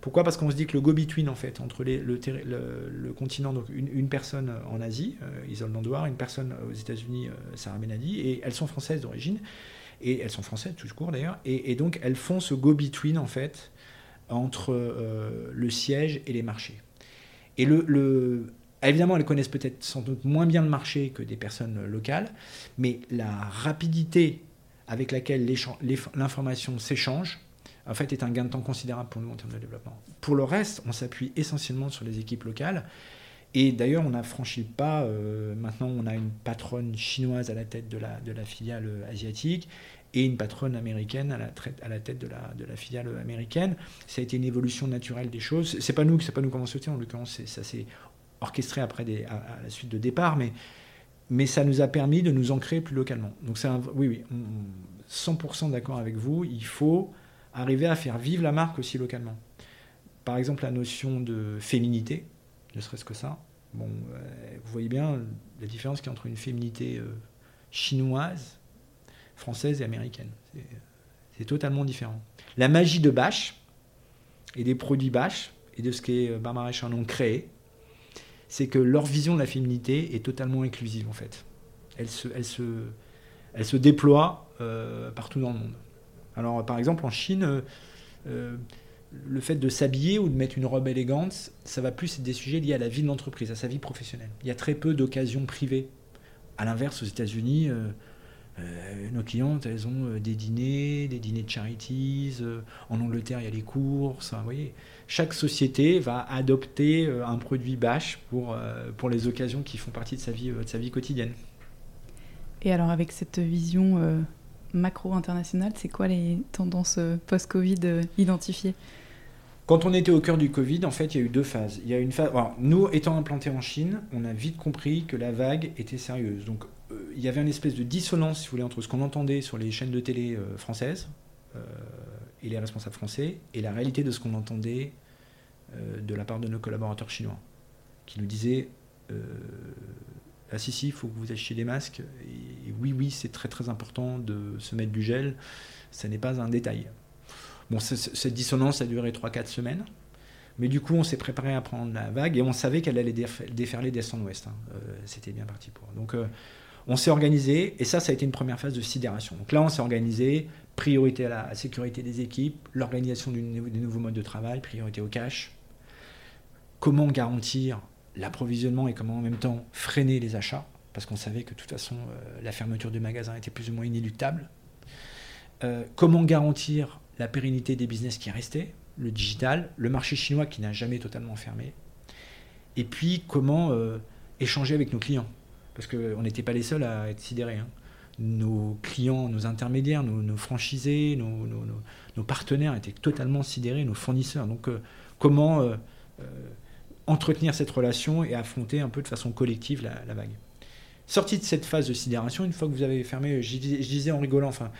Speaker 2: Pourquoi? Parce qu'on se dit que le go-between, en fait, entre le, continent, donc une, personne en Asie, euh, Isole une personne aux États-Unis, euh, Sarah Benadi, et elles sont françaises d'origine, et elles sont françaises tout court d'ailleurs, et, donc elles font ce go-between, en fait, entre euh, le siège et les marchés. Et le, évidemment, elles connaissent peut-être sans doute moins bien le marché que des personnes locales, mais la rapidité avec laquelle l'information s'échange, en fait, est un gain de temps considérable pour nous en termes de développement. Pour le reste, on s'appuie essentiellement sur les équipes locales. Et d'ailleurs, on a franchi le pas. Euh, maintenant, on a une patronne chinoise à la tête de la, de la filiale asiatique et une patronne américaine à la, à la tête de la, de la filiale américaine. Ça a été une évolution naturelle des choses. C'est pas nous, c'est pas nous sauter. En l'occurrence, ça s'est orchestré après à, la suite de départ, mais mais ça nous a permis de nous ancrer plus localement. Donc c'est oui, oui, 100% d'accord avec vous. Il faut arriver à faire vivre la marque aussi localement. Par exemple, la notion de féminité, ne serait-ce que ça. Euh, vous voyez bien la différence qu'il y a entre une féminité euh, chinoise, française et américaine. C'est totalement différent. La magie de Bash et des produits Bash et de ce qu'est euh, Barbara Charnon créé, c'est que leur vision de la féminité est totalement inclusive en fait. Elle se déploie partout dans le monde. Alors, par exemple, en Chine, euh, euh, le fait de s'habiller ou de mettre une robe élégante, ça va plus être des sujets liés à la vie de l'entreprise, à sa vie professionnelle. Il y a très peu d'occasions privées. À l'inverse, aux États-Unis, euh, nos clientes, elles ont des dîners, des dîners de charities. en Angleterre, il y a les courses. vous voyez, chaque société va adopter un produit bâche pour, pour les occasions qui font partie de sa vie, de sa vie quotidienne.
Speaker 1: Et alors, avec cette vision macro-internationale, c'est quoi les tendances post-Covid identifiées?
Speaker 2: Quand on était au cœur du Covid, en fait, il y a eu deux phases. Il y a une phase. nous, étant implantés en Chine, on a vite compris que la vague était sérieuse. Donc, euh, il y avait une espèce de dissonance, si vous voulez, entre ce qu'on entendait sur les chaînes de télé euh, françaises euh, et les responsables français et la réalité de ce qu'on entendait de la part de nos collaborateurs chinois, qui nous disaient ah si si, il faut que vous achetiez des masques. Oui oui, c'est très très important de se mettre du gel. Ce n'est pas un détail. Bon, cette dissonance a duré 3-4 semaines. Mais du coup, on s'est préparé à prendre la vague et on savait qu'elle allait déferler d'est en ouest. Hein. Euh, c'était bien parti pour. Donc, euh, on s'est organisé et ça, ça a été une première phase de sidération. Donc là, on s'est organisé, priorité à la sécurité des équipes, l'organisation des nouveaux modes de travail, priorité au cash. Comment garantir l'approvisionnement et comment en même temps freiner les achats parce qu'on savait que de toute façon, euh, la fermeture du magasin était plus ou moins inéluctable. comment garantir la pérennité des business qui restaient, le digital, le marché chinois qui n'a jamais totalement fermé, et puis comment euh, échanger avec nos clients? Parce qu'on n'était pas les seuls à être sidérés. Hein. Nos clients, nos intermédiaires, nos, franchisés, nos, partenaires étaient totalement sidérés, nos fournisseurs. Donc euh, comment euh, entretenir cette relation et affronter un peu de façon collective la vague? Sorti de cette phase de sidération, une fois que vous avez fermé, je disais en rigolant, enfin,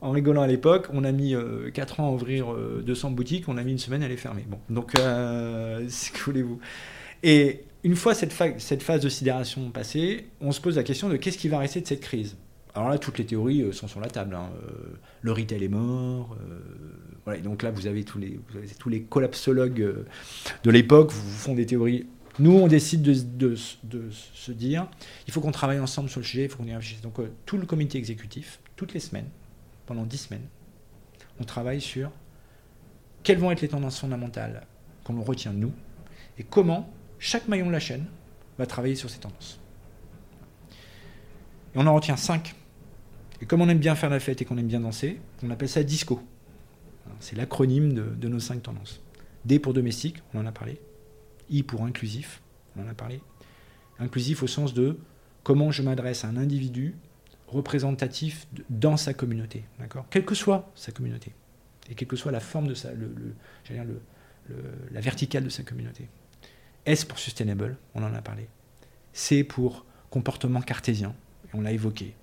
Speaker 2: en rigolant à l'époque, on a mis 4 euh, ans à ouvrir 200 euh, boutiques, on a mis une semaine à les fermer. Bon, donc, euh, c'est que voulez-vous Et une fois cette, phase de sidération passée, on se pose la question de qu'est-ce qui va rester de cette crise? Alors là, toutes les théories sont sur la table. Hein. Le retail est mort. voilà, donc là, vous avez tous les, vous avez tous les collapsologues de l'époque vous font des théories nous, on décide de, de, de, se dire, il faut qu'on travaille ensemble sur le sujet, il faut qu'on y réfléchisse. Donc, tout le comité exécutif, toutes les semaines, pendant dix semaines. On travaille sur quelles vont être les tendances fondamentales qu'on retient nous et comment chaque maillon de la chaîne va travailler sur ces tendances. Et on en retient cinq. Et comme on aime bien faire la fête et qu'on aime bien danser, on appelle ça DISCO. C'est l'acronyme de, de, nos cinq tendances. D pour domestique, on en a parlé. I pour inclusif, on en a parlé. Inclusif au sens de comment je m'adresse à un individu représentatif dans sa communauté, d'accord? Quelle que soit sa communauté, et quelle que soit la forme de sa, le, la verticale de sa communauté. S pour sustainable, on en a parlé. C pour comportement cartésien, et on l'a évoqué.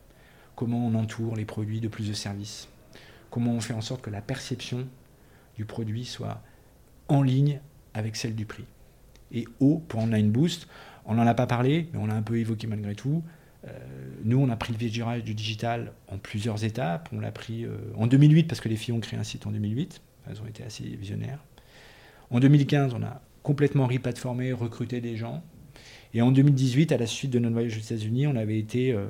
Speaker 2: Comment on entoure les produits de plus de services. Comment on fait en sorte que la perception du produit soit en ligne avec celle du prix. Et O pour online boost, on n'en a pas parlé, mais on l'a un peu évoqué malgré tout. Euh, nous, on a pris le virage du digital en plusieurs étapes. On l'a pris euh, en 2008 parce que les filles ont créé un site en 2008. Elles ont été assez visionnaires. En 2015, on a complètement replatformé, recruté des gens. Et en 2018, à la suite de notre voyage aux États-Unis, on avait été euh,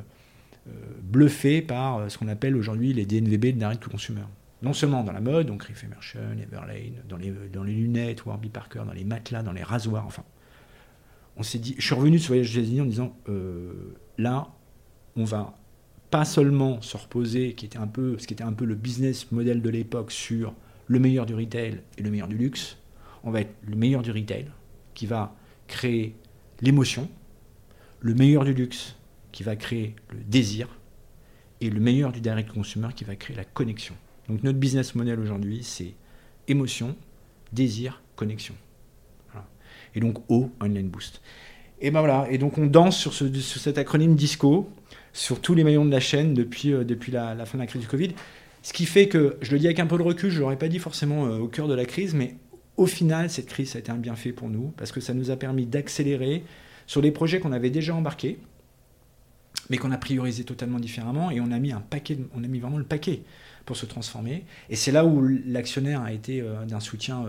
Speaker 2: bluffé par ce qu'on appelle aujourd'hui les DNVB, de direct to consumer. Non seulement dans la mode, donc Riff Emerson, Everlane, dans les, lunettes, Warby Parker, dans les matelas, dans les rasoirs, enfin. On s'est dit, je suis revenu de ce voyage aux États-Unis en disant, là, on va pas seulement se reposer, ce qui était un peu le business model de l'époque, sur le meilleur du retail et le meilleur du luxe. On va être le meilleur du retail, qui va créer l'émotion, le meilleur du luxe, qui va créer le désir, et le meilleur du direct consumer, qui va créer la connexion. Donc notre business model aujourd'hui, c'est émotion, désir, connexion. Et donc O, Online Boost. Et ben voilà, et donc on danse sur, ce, sur cet acronyme DISCO, sur tous les maillons de la chaîne depuis, euh, depuis la, fin de la crise du Covid. Ce qui fait que, je le dis avec un peu de recul, je ne l'aurais pas dit forcément euh, au cœur de la crise, mais au final, cette crise, ça a été un bienfait pour nous, parce que ça nous a permis d'accélérer sur des projets qu'on avait déjà embarqués, mais qu'on a priorisé totalement différemment, et on a mis un paquet, on a mis vraiment le paquet pour se transformer. Et c'est là où l'actionnaire a été euh, d'un soutien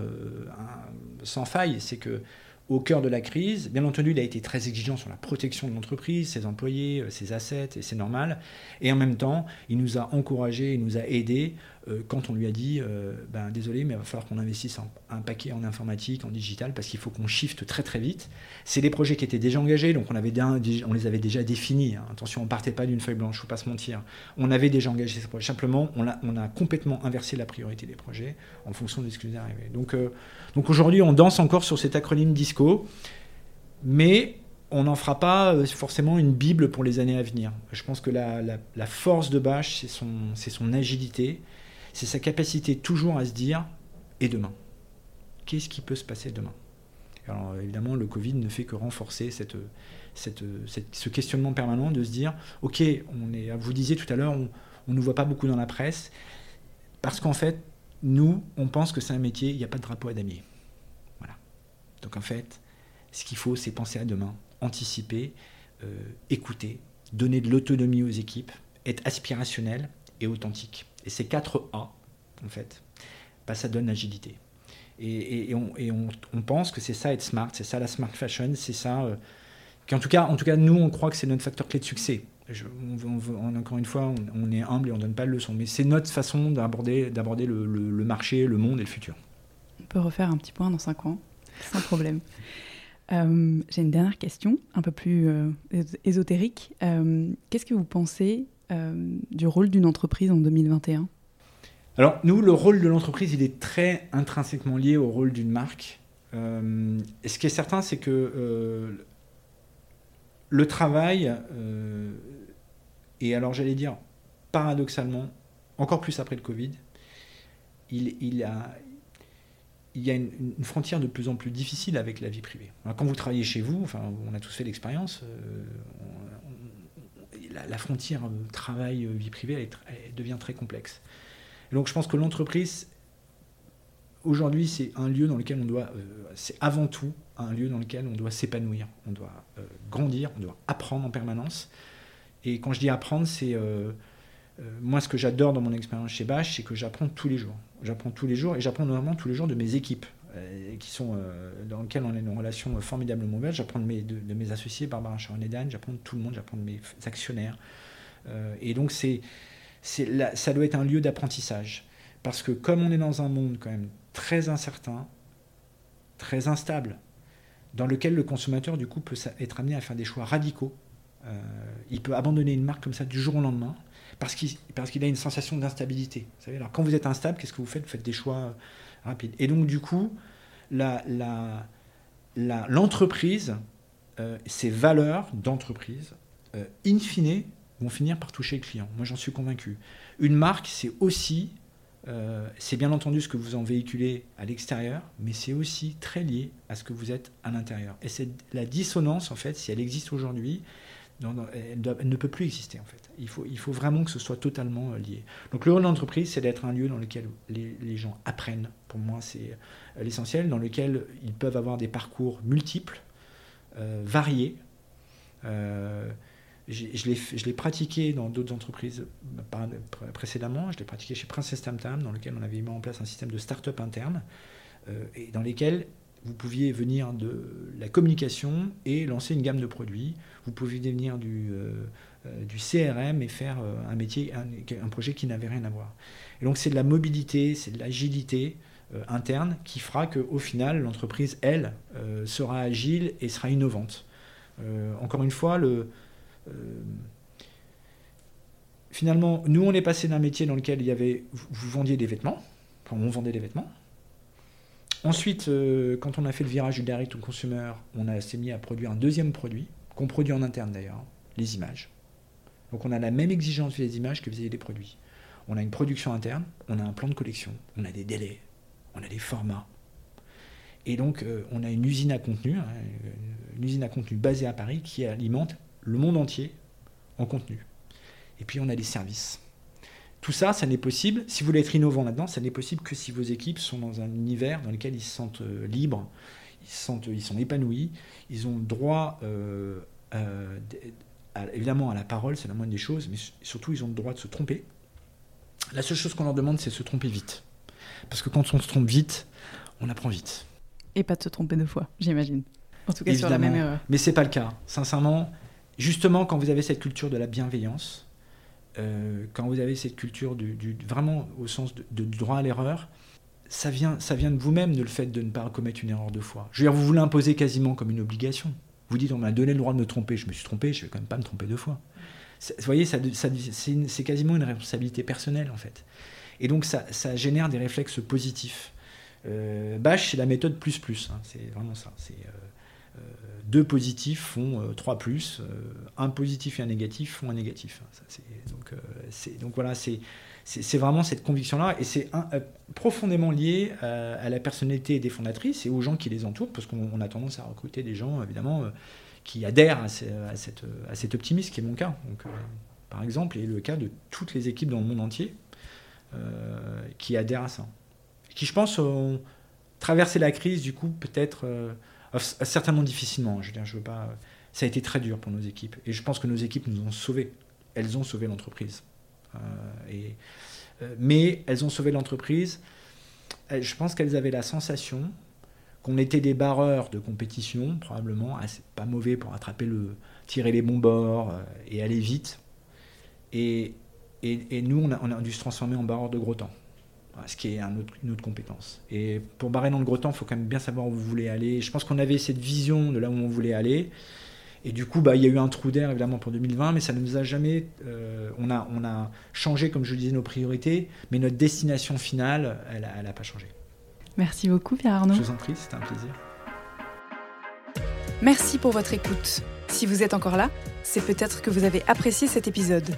Speaker 2: sans faille, c'est que au cœur de la crise. Bien entendu, il a été très exigeant sur la protection de l'entreprise, ses employés, euh, ses assets, et c'est normal. Et en même temps, il nous a encouragés, il nous a aidés euh, quand on lui a dit euh, ben, désolé, mais il va falloir qu'on investisse un paquet en informatique, en digital, parce qu'il faut qu'on shift très très vite. C'est des projets qui étaient déjà engagés, donc on, les avait déjà définis. Hein. Attention, on partait pas d'une feuille blanche, il ne faut pas se mentir. On avait déjà engagé ces projets. Simplement, on a, complètement inversé la priorité des projets en fonction de ce qui nous arrivé. Donc, euh, donc aujourd'hui, on danse encore sur cet acronyme DISCO, mais on n'en fera pas forcément une bible pour les années à venir. Je pense que la, force de Bâche, c'est son agilité c'est sa capacité toujours à se dire et demain? Qu'est-ce qui peut se passer demain? Alors évidemment, le Covid ne fait que renforcer ce questionnement permanent de se dire ok, on est, vous disiez tout à l'heure, on ne nous voit pas beaucoup dans la presse, parce qu'en fait, nous, on pense que c'est un métier, il n'y a pas de drapeau à damier. Voilà. Donc en fait, ce qu'il faut, c'est penser à demain, anticiper, euh, écouter, donner de l'autonomie aux équipes, être aspirationnel et authentique. Et ces quatre A, en fait, bah, ça donne l'agilité. Et, on, pense que c'est ça être smart, c'est ça la smart fashion, c'est ça. Euh, en, tout cas, en tout cas, nous, on croit que c'est notre facteur clé de succès. encore une fois, on, est humble et on ne donne pas de leçons, mais c'est notre façon d'aborder, d'aborder le, marché, le monde et le futur.
Speaker 1: On peut refaire un petit point dans 5 ans, sans problème. Euh, j'ai une dernière question, un peu plus euh, ésotérique. Qu'est-ce que vous pensez du rôle d'une entreprise en 2021
Speaker 2: Alors, nous, le rôle de l'entreprise, il est très intrinsèquement lié au rôle d'une marque. Euh, ce qui est certain, c'est que euh, le travail, et alors j'allais dire paradoxalement, encore plus après le Covid, il, il a, il y a une, frontière de plus en plus difficile avec la vie privée. quand vous travaillez chez vous, enfin, on a tous fait l'expérience, la, frontière euh, travail-vie euh, privée devient très complexe. donc je pense que l'entreprise, aujourd'hui, c'est un lieu dans lequel on doit, euh, c'est avant tout un lieu dans lequel on doit s'épanouir, on doit grandir, on doit apprendre en permanence. Et quand je dis apprendre, c'est moi ce que j'adore dans mon expérience chez Bash, c'est que j'apprends tous les jours. J'apprends tous les jours et j'apprends normalement tous les jours de mes équipes. Euh, qui sont, euh, dans lesquels on a une relation formidablement belle. J'apprends de mes, de, mes associés, Barbara Charon-Edan, j'apprends de tout le monde, j'apprends de mes actionnaires. Euh, et donc, c'est, c'est ça doit être un lieu d'apprentissage. Parce que comme on est dans un monde quand même très incertain, très instable, dans lequel le consommateur, du coup, peut être amené à faire des choix radicaux, il peut abandonner une marque comme ça du jour au lendemain, parce qu'il, parce qu'il a une sensation d'instabilité. Alors quand vous êtes instable, qu'est-ce que vous faites? Vous faites des choix Et donc, du coup, l'entreprise, la, euh, ses valeurs d'entreprise, euh, in fine, vont finir par toucher le client. Moi, j'en suis convaincu. Une marque, c'est aussi, euh, c'est bien entendu ce que vous en véhiculez à l'extérieur, mais c'est aussi très lié à ce que vous êtes à l'intérieur. Et la dissonance, en fait, si elle existe aujourd'hui, elle, ne peut plus exister en fait. Il faut, il faut vraiment que ce soit totalement euh, lié. Donc le rôle de l'entreprise, c'est d'être un lieu dans lequel les, gens apprennent. Pour moi, c'est euh, l'essentiel, dans lequel ils peuvent avoir des parcours multiples, euh, variés. je l'ai pratiqué dans d'autres entreprises précédemment. Je l'ai pratiqué chez Princess Tam Tam, dans lequel on avait mis en place un système de start-up interne, et dans lesquels vous pouviez venir de la communication et lancer une gamme de produits. Vous pouviez venir du, du CRM et faire euh, un métier, un, projet qui n'avait rien à voir. Et donc c'est de la mobilité, c'est de l'agilité interne qui fera qu'au final, l'entreprise, elle, sera agile et sera innovante. encore une fois, le, finalement, nous, on est passé d'un métier dans lequel il y avait, vous vendiez des vêtements, enfin, on vendait des vêtements, Ensuite, euh, quand on a fait le virage du direct au consumer, on s'est mis à produire un deuxième produit, qu'on produit en interne d'ailleurs, les images. Donc on a la même exigence vis-à-vis des images que vis-à-vis des produits. On a une production interne, on a un plan de collection, on a des délais, on a des formats. Et donc euh, on a une usine à contenu, hein, une usine à contenu basée à Paris qui alimente le monde entier en contenu. Et puis on a des services. Tout ça, ça n'est possible, si vous voulez être innovant là-dedans, ça n'est possible que si vos équipes sont dans un univers dans lequel ils se sentent euh, libres, ils, se sentent, ils sont épanouis, ils ont droit, euh, évidemment, à la parole, c'est la moindre des choses, mais surtout, ils ont le droit de se tromper. La seule chose qu'on leur demande, c'est de se tromper vite. Parce que quand on se trompe vite, on apprend vite.
Speaker 1: Et pas de se tromper deux fois, j'imagine. En tout cas, sur la même erreur.
Speaker 2: Mais c'est pas le cas. Sincèrement, justement, quand vous avez cette culture de la bienveillance, euh, quand vous avez cette culture du, vraiment au sens de, droit à l'erreur, ça vient, ça vient de vous-même, de le fait de ne pas commettre une erreur deux fois. Je veux dire, vous vous l'imposez quasiment comme une obligation. Vous dites, on m'a donné le droit de me tromper, je me suis trompé, je vais quand même pas me tromper deux fois. Vous voyez, c'est quasiment une responsabilité personnelle, en fait. Et donc, ça, génère des réflexes positifs. Euh, Bash, c'est la méthode plus plus. Hein, c'est vraiment ça. C'est euh, euh, deux positifs font trois plus, un positif et un négatif font un négatif. Donc, donc voilà, c'est c'est vraiment cette conviction-là, et c'est profondément lié à, la personnalité des fondatrices et aux gens qui les entourent, parce qu'on a tendance à recruter des gens, évidemment, qui adhèrent à, cette, cet optimisme, qui est mon cas. Donc, par exemple, et le cas de toutes les équipes dans le monde entier qui adhèrent à ça qui, je pense, ont traversé la crise, du coup, peut-être euh, certainement difficilement. Je je veux pas. Ça a été très dur pour nos équipes. Et je pense que nos équipes nous ont sauvés. Elles ont sauvé l'entreprise. Euh, euh, mais elles ont sauvé l'entreprise. Je pense qu'elles avaient la sensation qu'on était des barreurs de compétition, probablement, assez, pas mauvais pour attraper le, tirer les bons bords et aller vite. Et, nous, on a, on a, dû se transformer en barreurs de gros temps ce qui est une autre compétence. Et pour barrer dans le gros temps, il faut quand même bien savoir où vous voulez aller. Je pense qu'on avait cette vision de là où on voulait aller. Et du coup, bah, il y a eu un trou d'air évidemment pour 2020, mais ça ne nous a jamais. Euh, on, a, on a changé, comme je le disais, nos priorités, mais notre destination finale, elle n'a elle a pas changé.
Speaker 1: Merci beaucoup, Pierre Arnaud.
Speaker 2: Je vous en prie, c'était un plaisir.
Speaker 1: Merci pour votre écoute. Si vous êtes encore là, c'est peut-être que vous avez apprécié cet épisode.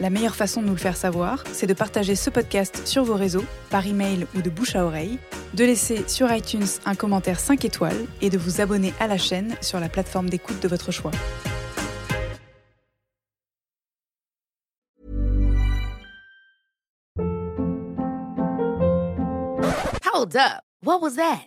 Speaker 1: La meilleure façon de nous le faire savoir, c'est de partager ce podcast sur vos réseaux, par email ou de bouche à oreille, de laisser sur iTunes un commentaire 5 étoiles et de vous abonner à la chaîne sur la plateforme d'écoute de votre choix. Hold up. What was that?